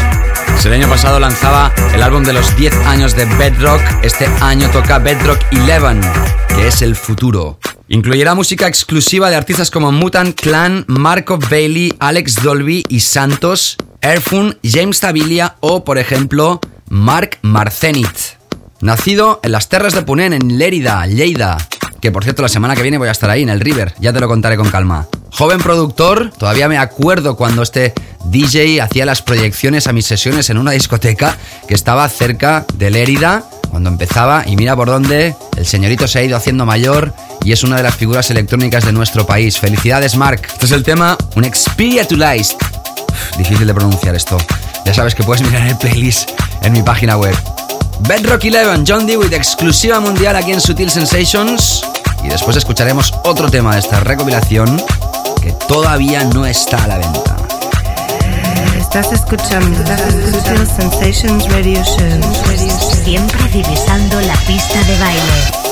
el año pasado lanzaba el álbum de los 10 años de Bedrock, este año toca Bedrock 11, que es el futuro. Incluirá música exclusiva de artistas como Mutant Clan, Marco Bailey, Alex Dolby y Santos, Airfun, James Tabilia o, por ejemplo, Mark Marcenit. Nacido en las terras de Ponent, en Lérida, Lleida, que por cierto la semana que viene voy a estar ahí en el River, ya te lo contaré con calma. Joven productor, todavía me acuerdo cuando este DJ hacía las proyecciones a mis sesiones en una discoteca que estaba cerca de Lérida cuando empezaba y mira por dónde el señorito se ha ido haciendo mayor y es una de las figuras electrónicas de nuestro país. Felicidades Mark. Este es el tema Un. Uf, Difícil de pronunciar esto. Ya sabes que puedes mirar el playlist en mi página web. Bedrock 11, John Dewitt, exclusiva mundial aquí en Sutil Sensations. Y después escucharemos otro tema de esta recopilación que todavía no está a la venta. Estás escuchando Sutil Sensations Radio Show. Siempre divisando la pista de baile.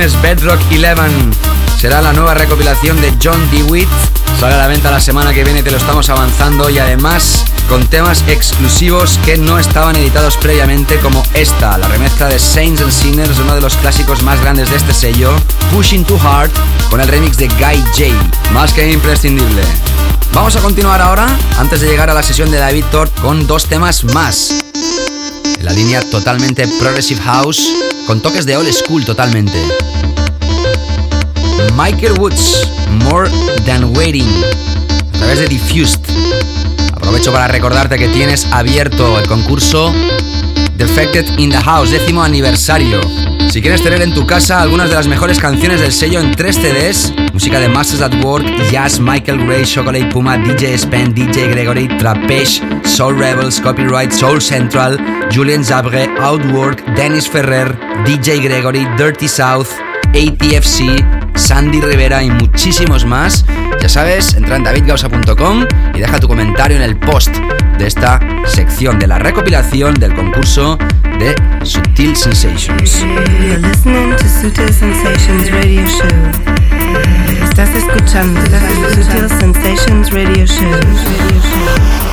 Bedrock 11. Será la nueva recopilación de John DeWitt. Sale a la venta la semana que viene, te lo estamos avanzando y además con temas exclusivos que no estaban editados previamente como esta, la remezcla de Saints and Sinners, uno de los clásicos más grandes de este sello, Pushing Too Hard, con el remix de Guy J. Más que imprescindible. Vamos a continuar ahora, antes de llegar a la sesión de David Thor, con dos temas más. En la línea totalmente Progressive House, con toques de old school totalmente. Michael Woods, More Than Waiting, a través de Diffused. Aprovecho para recordarte que tienes abierto el concurso Defected in the House, décimo aniversario. Si quieres tener en tu casa algunas de las mejores canciones del sello en tres CDs, música de Masters at Work, Jazz, Michael Gray, Chocolate Puma, DJ Spen, DJ Gregory, Trapesh, Soul Rebels, Copyright, Soul Central, Julian Zabre, Outwork, Dennis Ferrer, DJ Gregory, Dirty South, ATFC, Sandy Rivera y muchísimos más. Ya sabes, entra en davidgausa.com y deja tu comentario en el post de esta sección de la recopilación del concurso de Sutil Sensations. Estás escuchando Sutil Sensations Radio Show.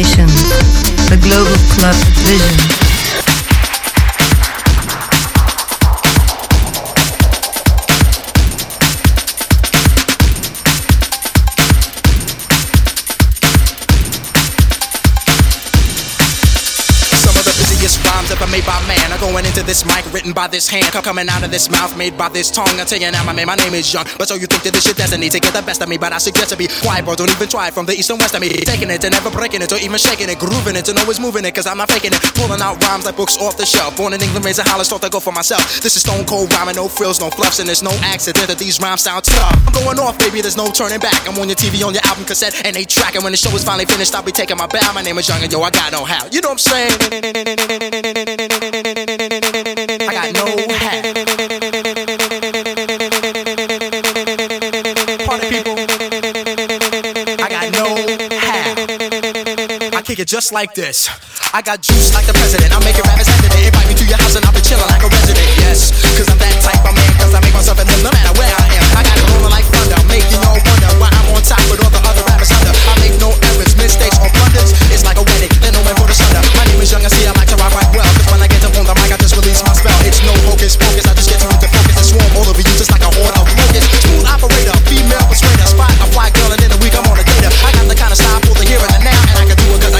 Sutil Sensations, the global club vision. Written by this hand. Coming out of this mouth made by this tongue. I tell you now, my man, my name is Young. But so you think that this your destiny to get the best of me. But I suggest to be quiet, bro. Don't even try from the east and west of me. Taking it and never breaking it or even shaking it. Grooving it and always moving it. Cause I'm not faking it. Pulling out rhymes like books off the shelf. Born in England, raised in Holland, thought to go for myself. This is stone cold rhyming, no frills, no fluffs. And there's no accident that these rhymes sound tough. I'm going off, baby, there's no turning back. I'm on your TV, on your album cassette, and they track. And when the show is finally finished, I'll be taking my bow. My name is Young and yo, I got no how. You know what I'm saying? Got no hat. Party people. I got no kick it just like this. I got juice like the president. I'm making rappers hesitate. Invite me to your house and I'll be chilling like a resident. Yes, cause I'm that type of man. Cause I make myself home no matter where I am. I got it rolling like thunder. Making y'all wonder why I'm on top with all the other rappers under. I make no errors, mistakes, or blunders. It's like a wedding. Then no man for the sunder. My name is Young. I see I like to rock right well. Cause when I get up on the mic, I just release my spell. It's no hocus pocus. I just get you into focus and swarm all over you just like a horde of locusts. Smooth operator, female persuader. Spot a fly girl and in a week I'm on a data. I got the kind of style for the here and the now. And I can do it cause I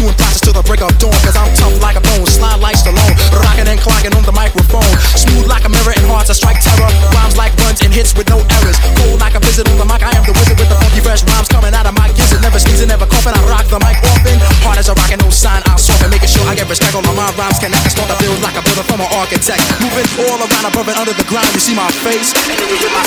chewing process till the break of dawn, cause I'm tough like a bone, slide like Stallone, rocking and clocking on the microphone. Smooth like a mirror and hearts, I strike terror. Rhymes like runs and hits with no errors. Cold like a visit on the mic, I am the wizard with the funky fresh rhymes coming out of my gizzard. Never sneezing, never coughing, I rock the mic often. Hard as a rock and no sign, I'll soften, making sure I get respect. All of my rhymes connect, I start to build like a builder from an architect. Moving all around above and under the ground, you see my face, and then you hear my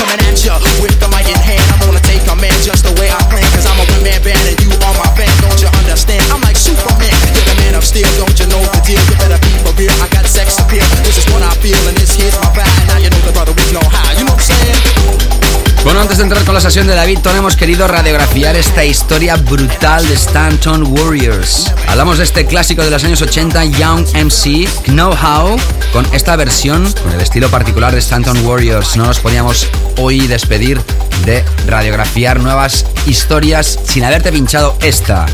coming at ya with the mic in hand. I'm gonna take a man just the way I plan, cause I'm a one man band and you are my fan. Don't you understand? I'm like Superman, you're the man of steel. Don't you know the deal? You better be for real. I got sex appeal. This is what I feel, and this here's my vibe. Now you know the brother with no high. You know what I'm saying? Bueno, antes de entrar con la sesión de David Ton, hemos querido radiografiar esta historia brutal de Stanton Warriors. Hablamos de este clásico de los años 80, Young MC, Know How, con esta versión, con el estilo particular de Stanton Warriors. No nos podíamos hoy despedir de radiografiar nuevas historias sin haberte pinchado esta.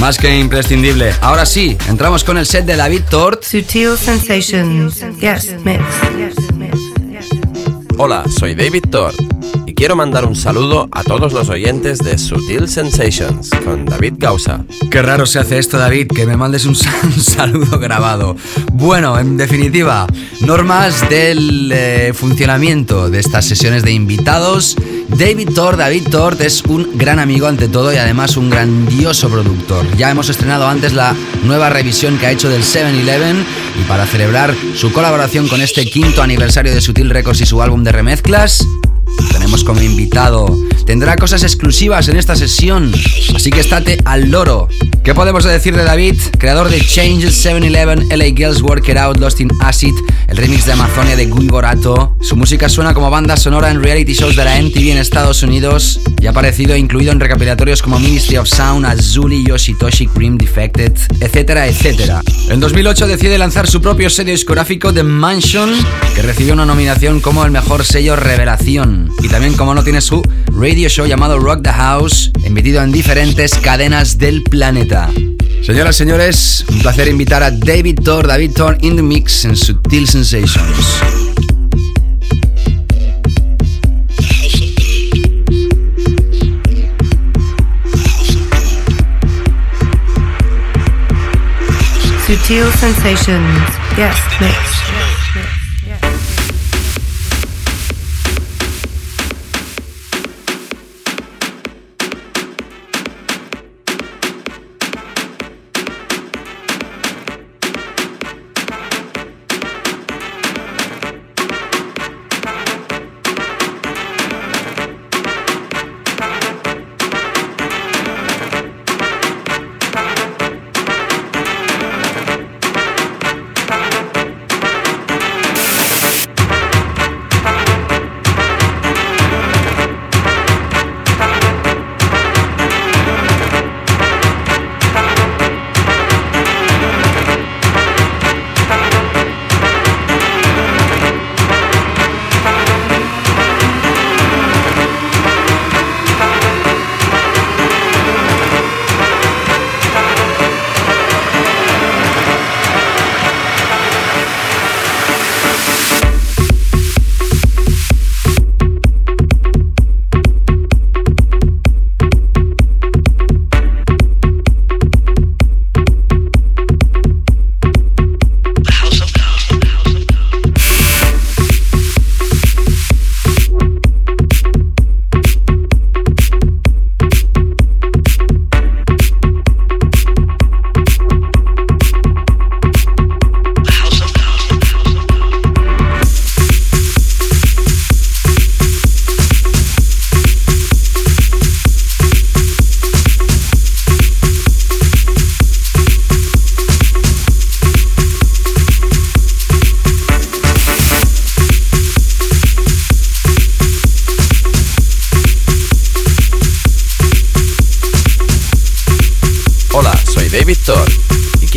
Más que imprescindible. Ahora sí, entramos con el set de David Tort. Sutil Sensations, yes, mix. Hola, soy David Thor y quiero mandar un saludo a todos los oyentes de Sutil Sensations con David Gausa. Qué raro se hace esto, David, que me mandes un, sal- un saludo grabado. Bueno, en definitiva, normas del eh, funcionamiento de estas sesiones de invitados. David Tort, David Tort es un gran amigo ante todo y además un grandioso productor. Ya hemos estrenado antes la nueva revisión que ha hecho del 7-Eleven y para celebrar su colaboración con este quinto aniversario de Sutil Records y su álbum de remezclas, tenemos como invitado. Tendrá cosas exclusivas en esta sesión, así que estate al loro. ¿Qué podemos decir de David? Creador de Changes 7-Eleven, LA Girls Work It Out, Lost in Acid, el remix de Amazonia de Guy Borato. Su música suena como banda sonora en reality shows de la MTV en Estados Unidos y ha aparecido incluido en recopilatorios como Ministry of Sound, Azuli, Yoshitoshi, Cream Defected, etcétera, etcétera. En 2008 decide lanzar su propio sello discográfico The Mansion, que recibió una nominación como el mejor sello revelación. Y también, como no, tiene su radio show llamado Rock the House, emitido en diferentes cadenas del planeta. Señoras señores, un placer invitar a David Thor, David Thor in the Mix en Sutil Sensations. Sutil Sensations, yes, mix.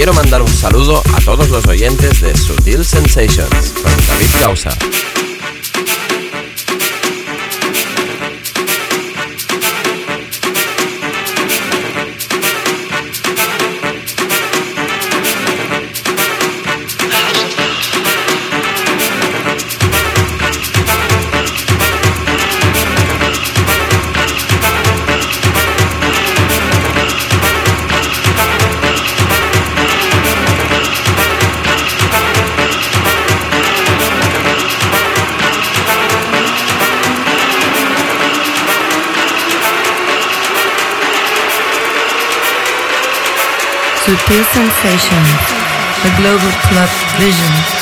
Quiero mandar un saludo a todos los oyentes de Sutil Sensations con David Causa. Sutil Sensations, the Global Club Vision.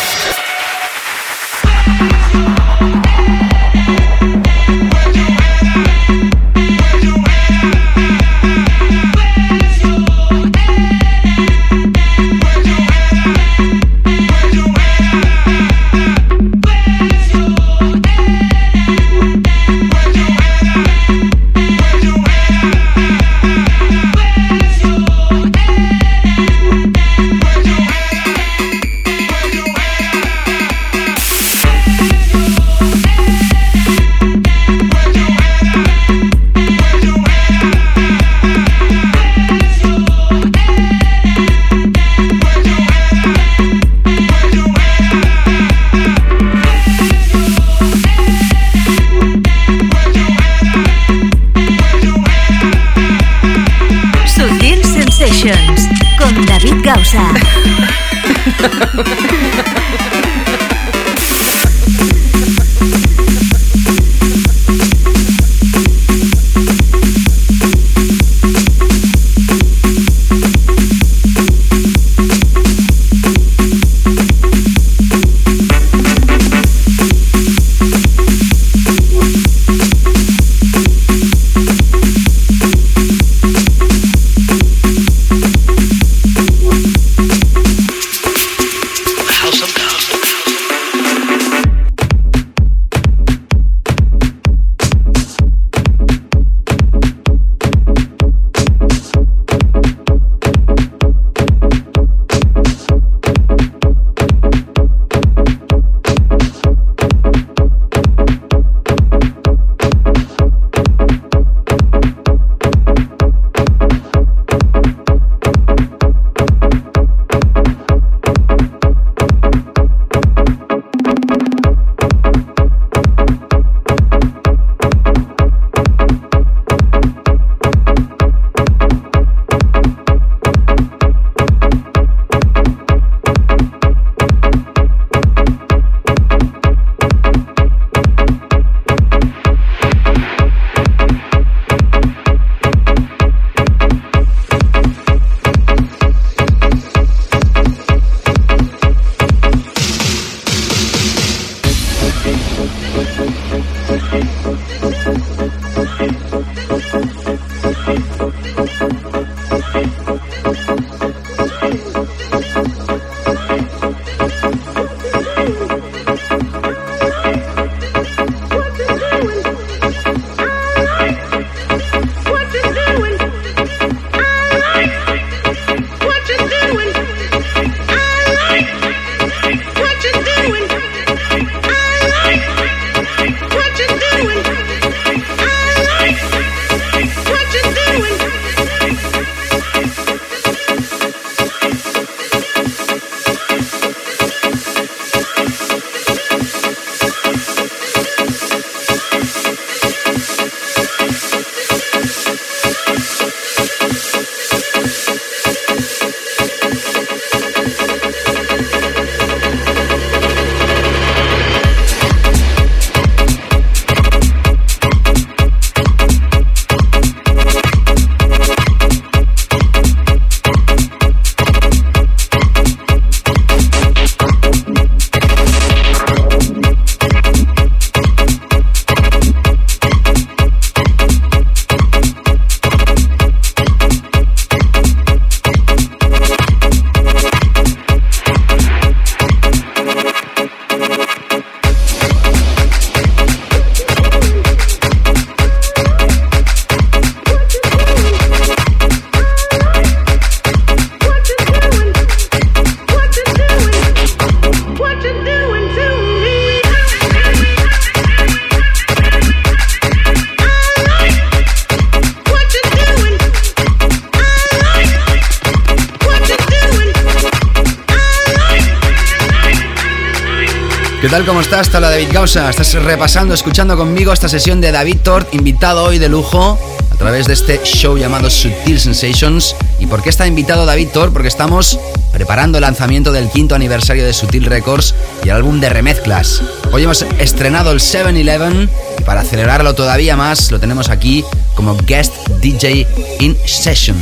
¿Qué tal? ¿Cómo estás? Hola David Gausa. Estás repasando, escuchando conmigo esta sesión de David Tort, invitado hoy de lujo a través de este show llamado Sutil Sensations. ¿Y por qué está invitado David Tort? Porque estamos preparando el lanzamiento del quinto aniversario de Sutil Records y el álbum de remezclas. Hoy hemos estrenado el 7-Eleven y para acelerarlo todavía más lo tenemos aquí como guest DJ in session.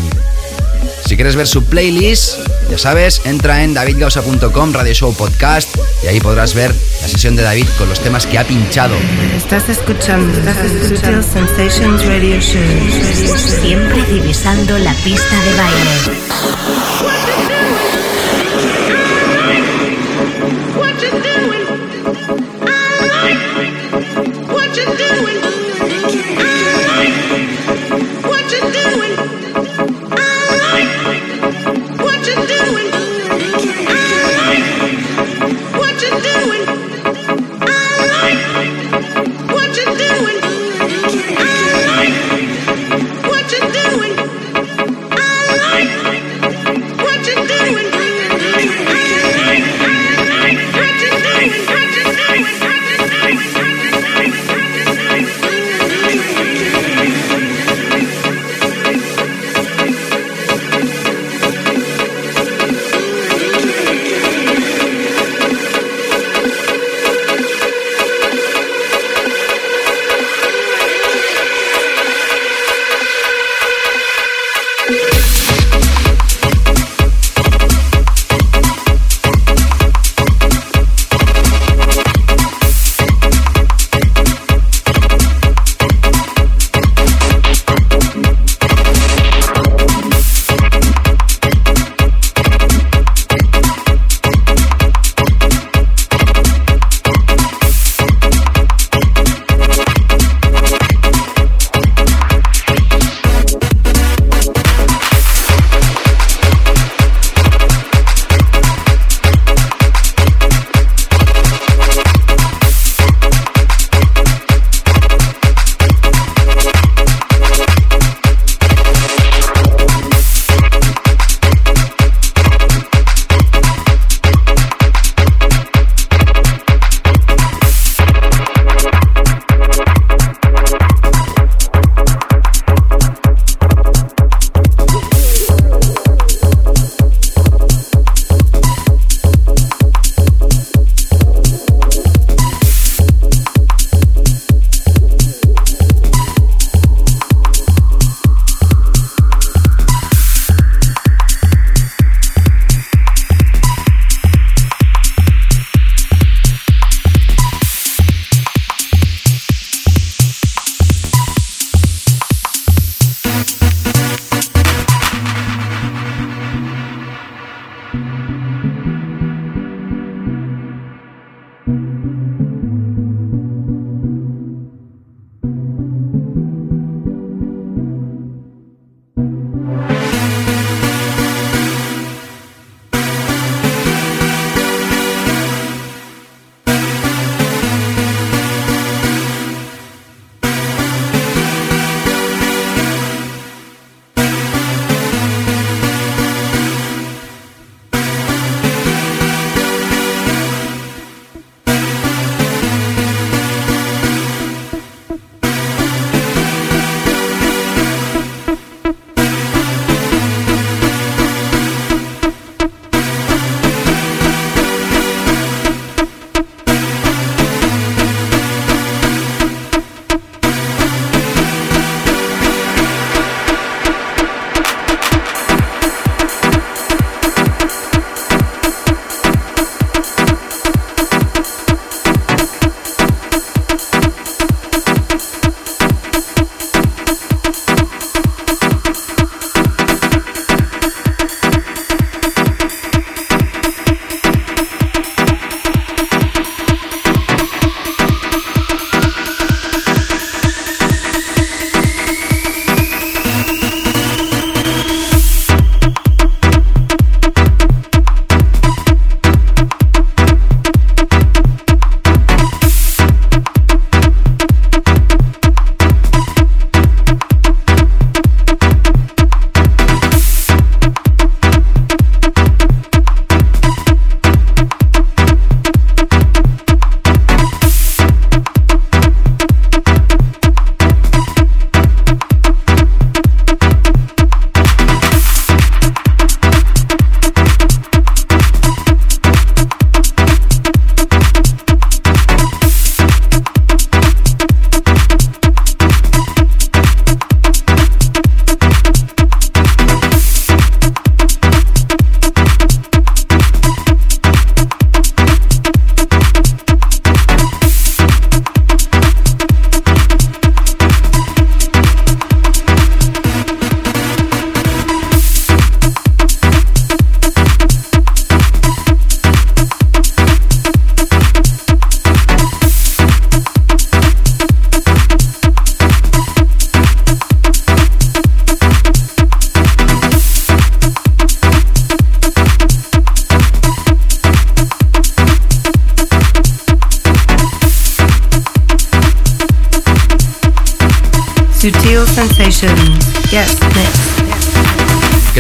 Si quieres ver su playlist, ya sabes, entra en davidgausa.com, Radio Show Podcast, y ahí podrás ver sesión de David con los temas que ha pinchado. Estás escuchando, Sutil Sensations Radio Show. Siempre divisando la pista de baile.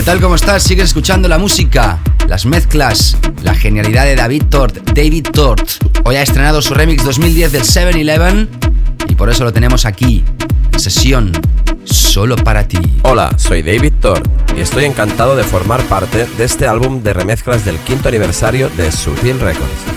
Tal? ¿Cómo estás? Sigues escuchando la música, las mezclas, la genialidad de David Tort, David Tort. Hoy ha estrenado su remix 2010 del 7-Eleven y por eso lo tenemos aquí, en sesión solo para ti. Hola, soy David Thor y estoy encantado de formar parte de este álbum de remezclas del quinto aniversario de Sutil Records.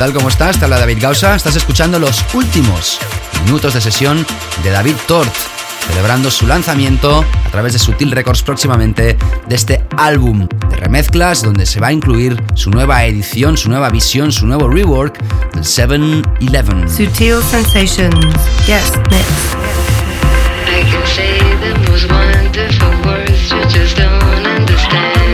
Tal? ¿Cómo estás? Te habla David Gausa. Estás escuchando los últimos minutos de sesión de David Tort, celebrando su lanzamiento a través de Sutil Records próximamente de este álbum de remezclas donde se va a incluir su nueva edición, su nueva visión, su nuevo rework del 7-Eleven. Sutil Sensations. Yes, next. I can say the most wonderful words you just don't understand.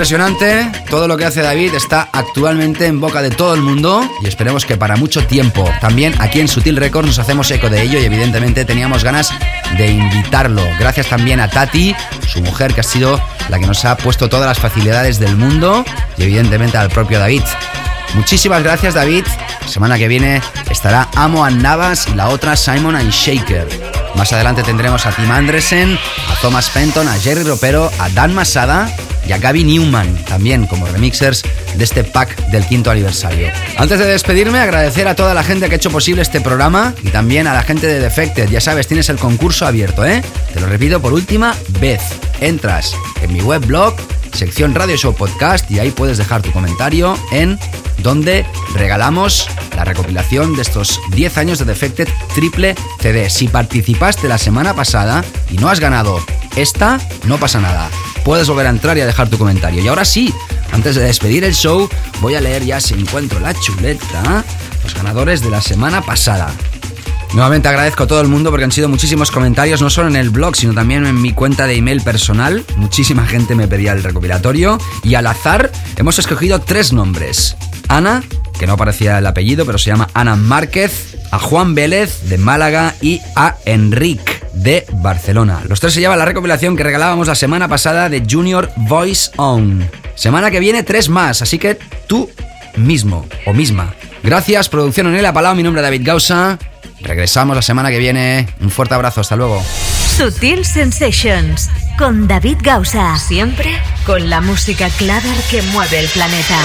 Impresionante. Todo lo que hace David está actualmente en boca de todo el mundo y esperemos que para mucho tiempo. También aquí en Sutil Records nos hacemos eco de ello y evidentemente teníamos ganas de invitarlo. Gracias también a Tati, su mujer, que ha sido la que nos ha puesto todas las facilidades del mundo y evidentemente al propio David. Muchísimas gracias, David. Semana que viene estará Amo a Navas y la otra Simon and Shaker. Más adelante tendremos a Tim Andresen, a Thomas Fenton, a Jerry Ropero, a Dan Masada y a Gaby Newman, también como remixers de este pack del quinto aniversario. Antes de despedirme, agradecer a toda la gente que ha hecho posible este programa y también a la gente de Defected. Ya sabes, tienes el concurso abierto, ¿eh? Te lo repito por última vez. Entras en mi webblog, sección Radio Show Podcast y ahí puedes dejar tu comentario en donde regalamos la recopilación de estos 10 años de Defected triple CD. Si participaste la semana pasada y no has ganado esta, no pasa nada. Puedes volver a entrar y a dejar tu comentario. Y ahora sí, antes de despedir el show, voy a leer ya si encuentro la chuleta los ganadores de la semana pasada. Nuevamente agradezco a todo el mundo porque han sido muchísimos comentarios, no solo en el blog, sino también en mi cuenta de email personal. Muchísima gente me pedía el recopilatorio y al azar hemos escogido tres nombres. Ana, que no aparecía el apellido, pero se llama Ana Márquez, a Juan Vélez de Málaga y a Enric de Barcelona. Los tres se llevan la recopilación que regalábamos la semana pasada de Junior Voice On. Semana que viene tres más, así que tú mismo o misma. Gracias, producción en el Palau, mi nombre es David Gausa. Regresamos la semana que viene. Un fuerte abrazo, hasta luego. Sutil Sensations con David Gausa. Siempre con la música clara que mueve el planeta.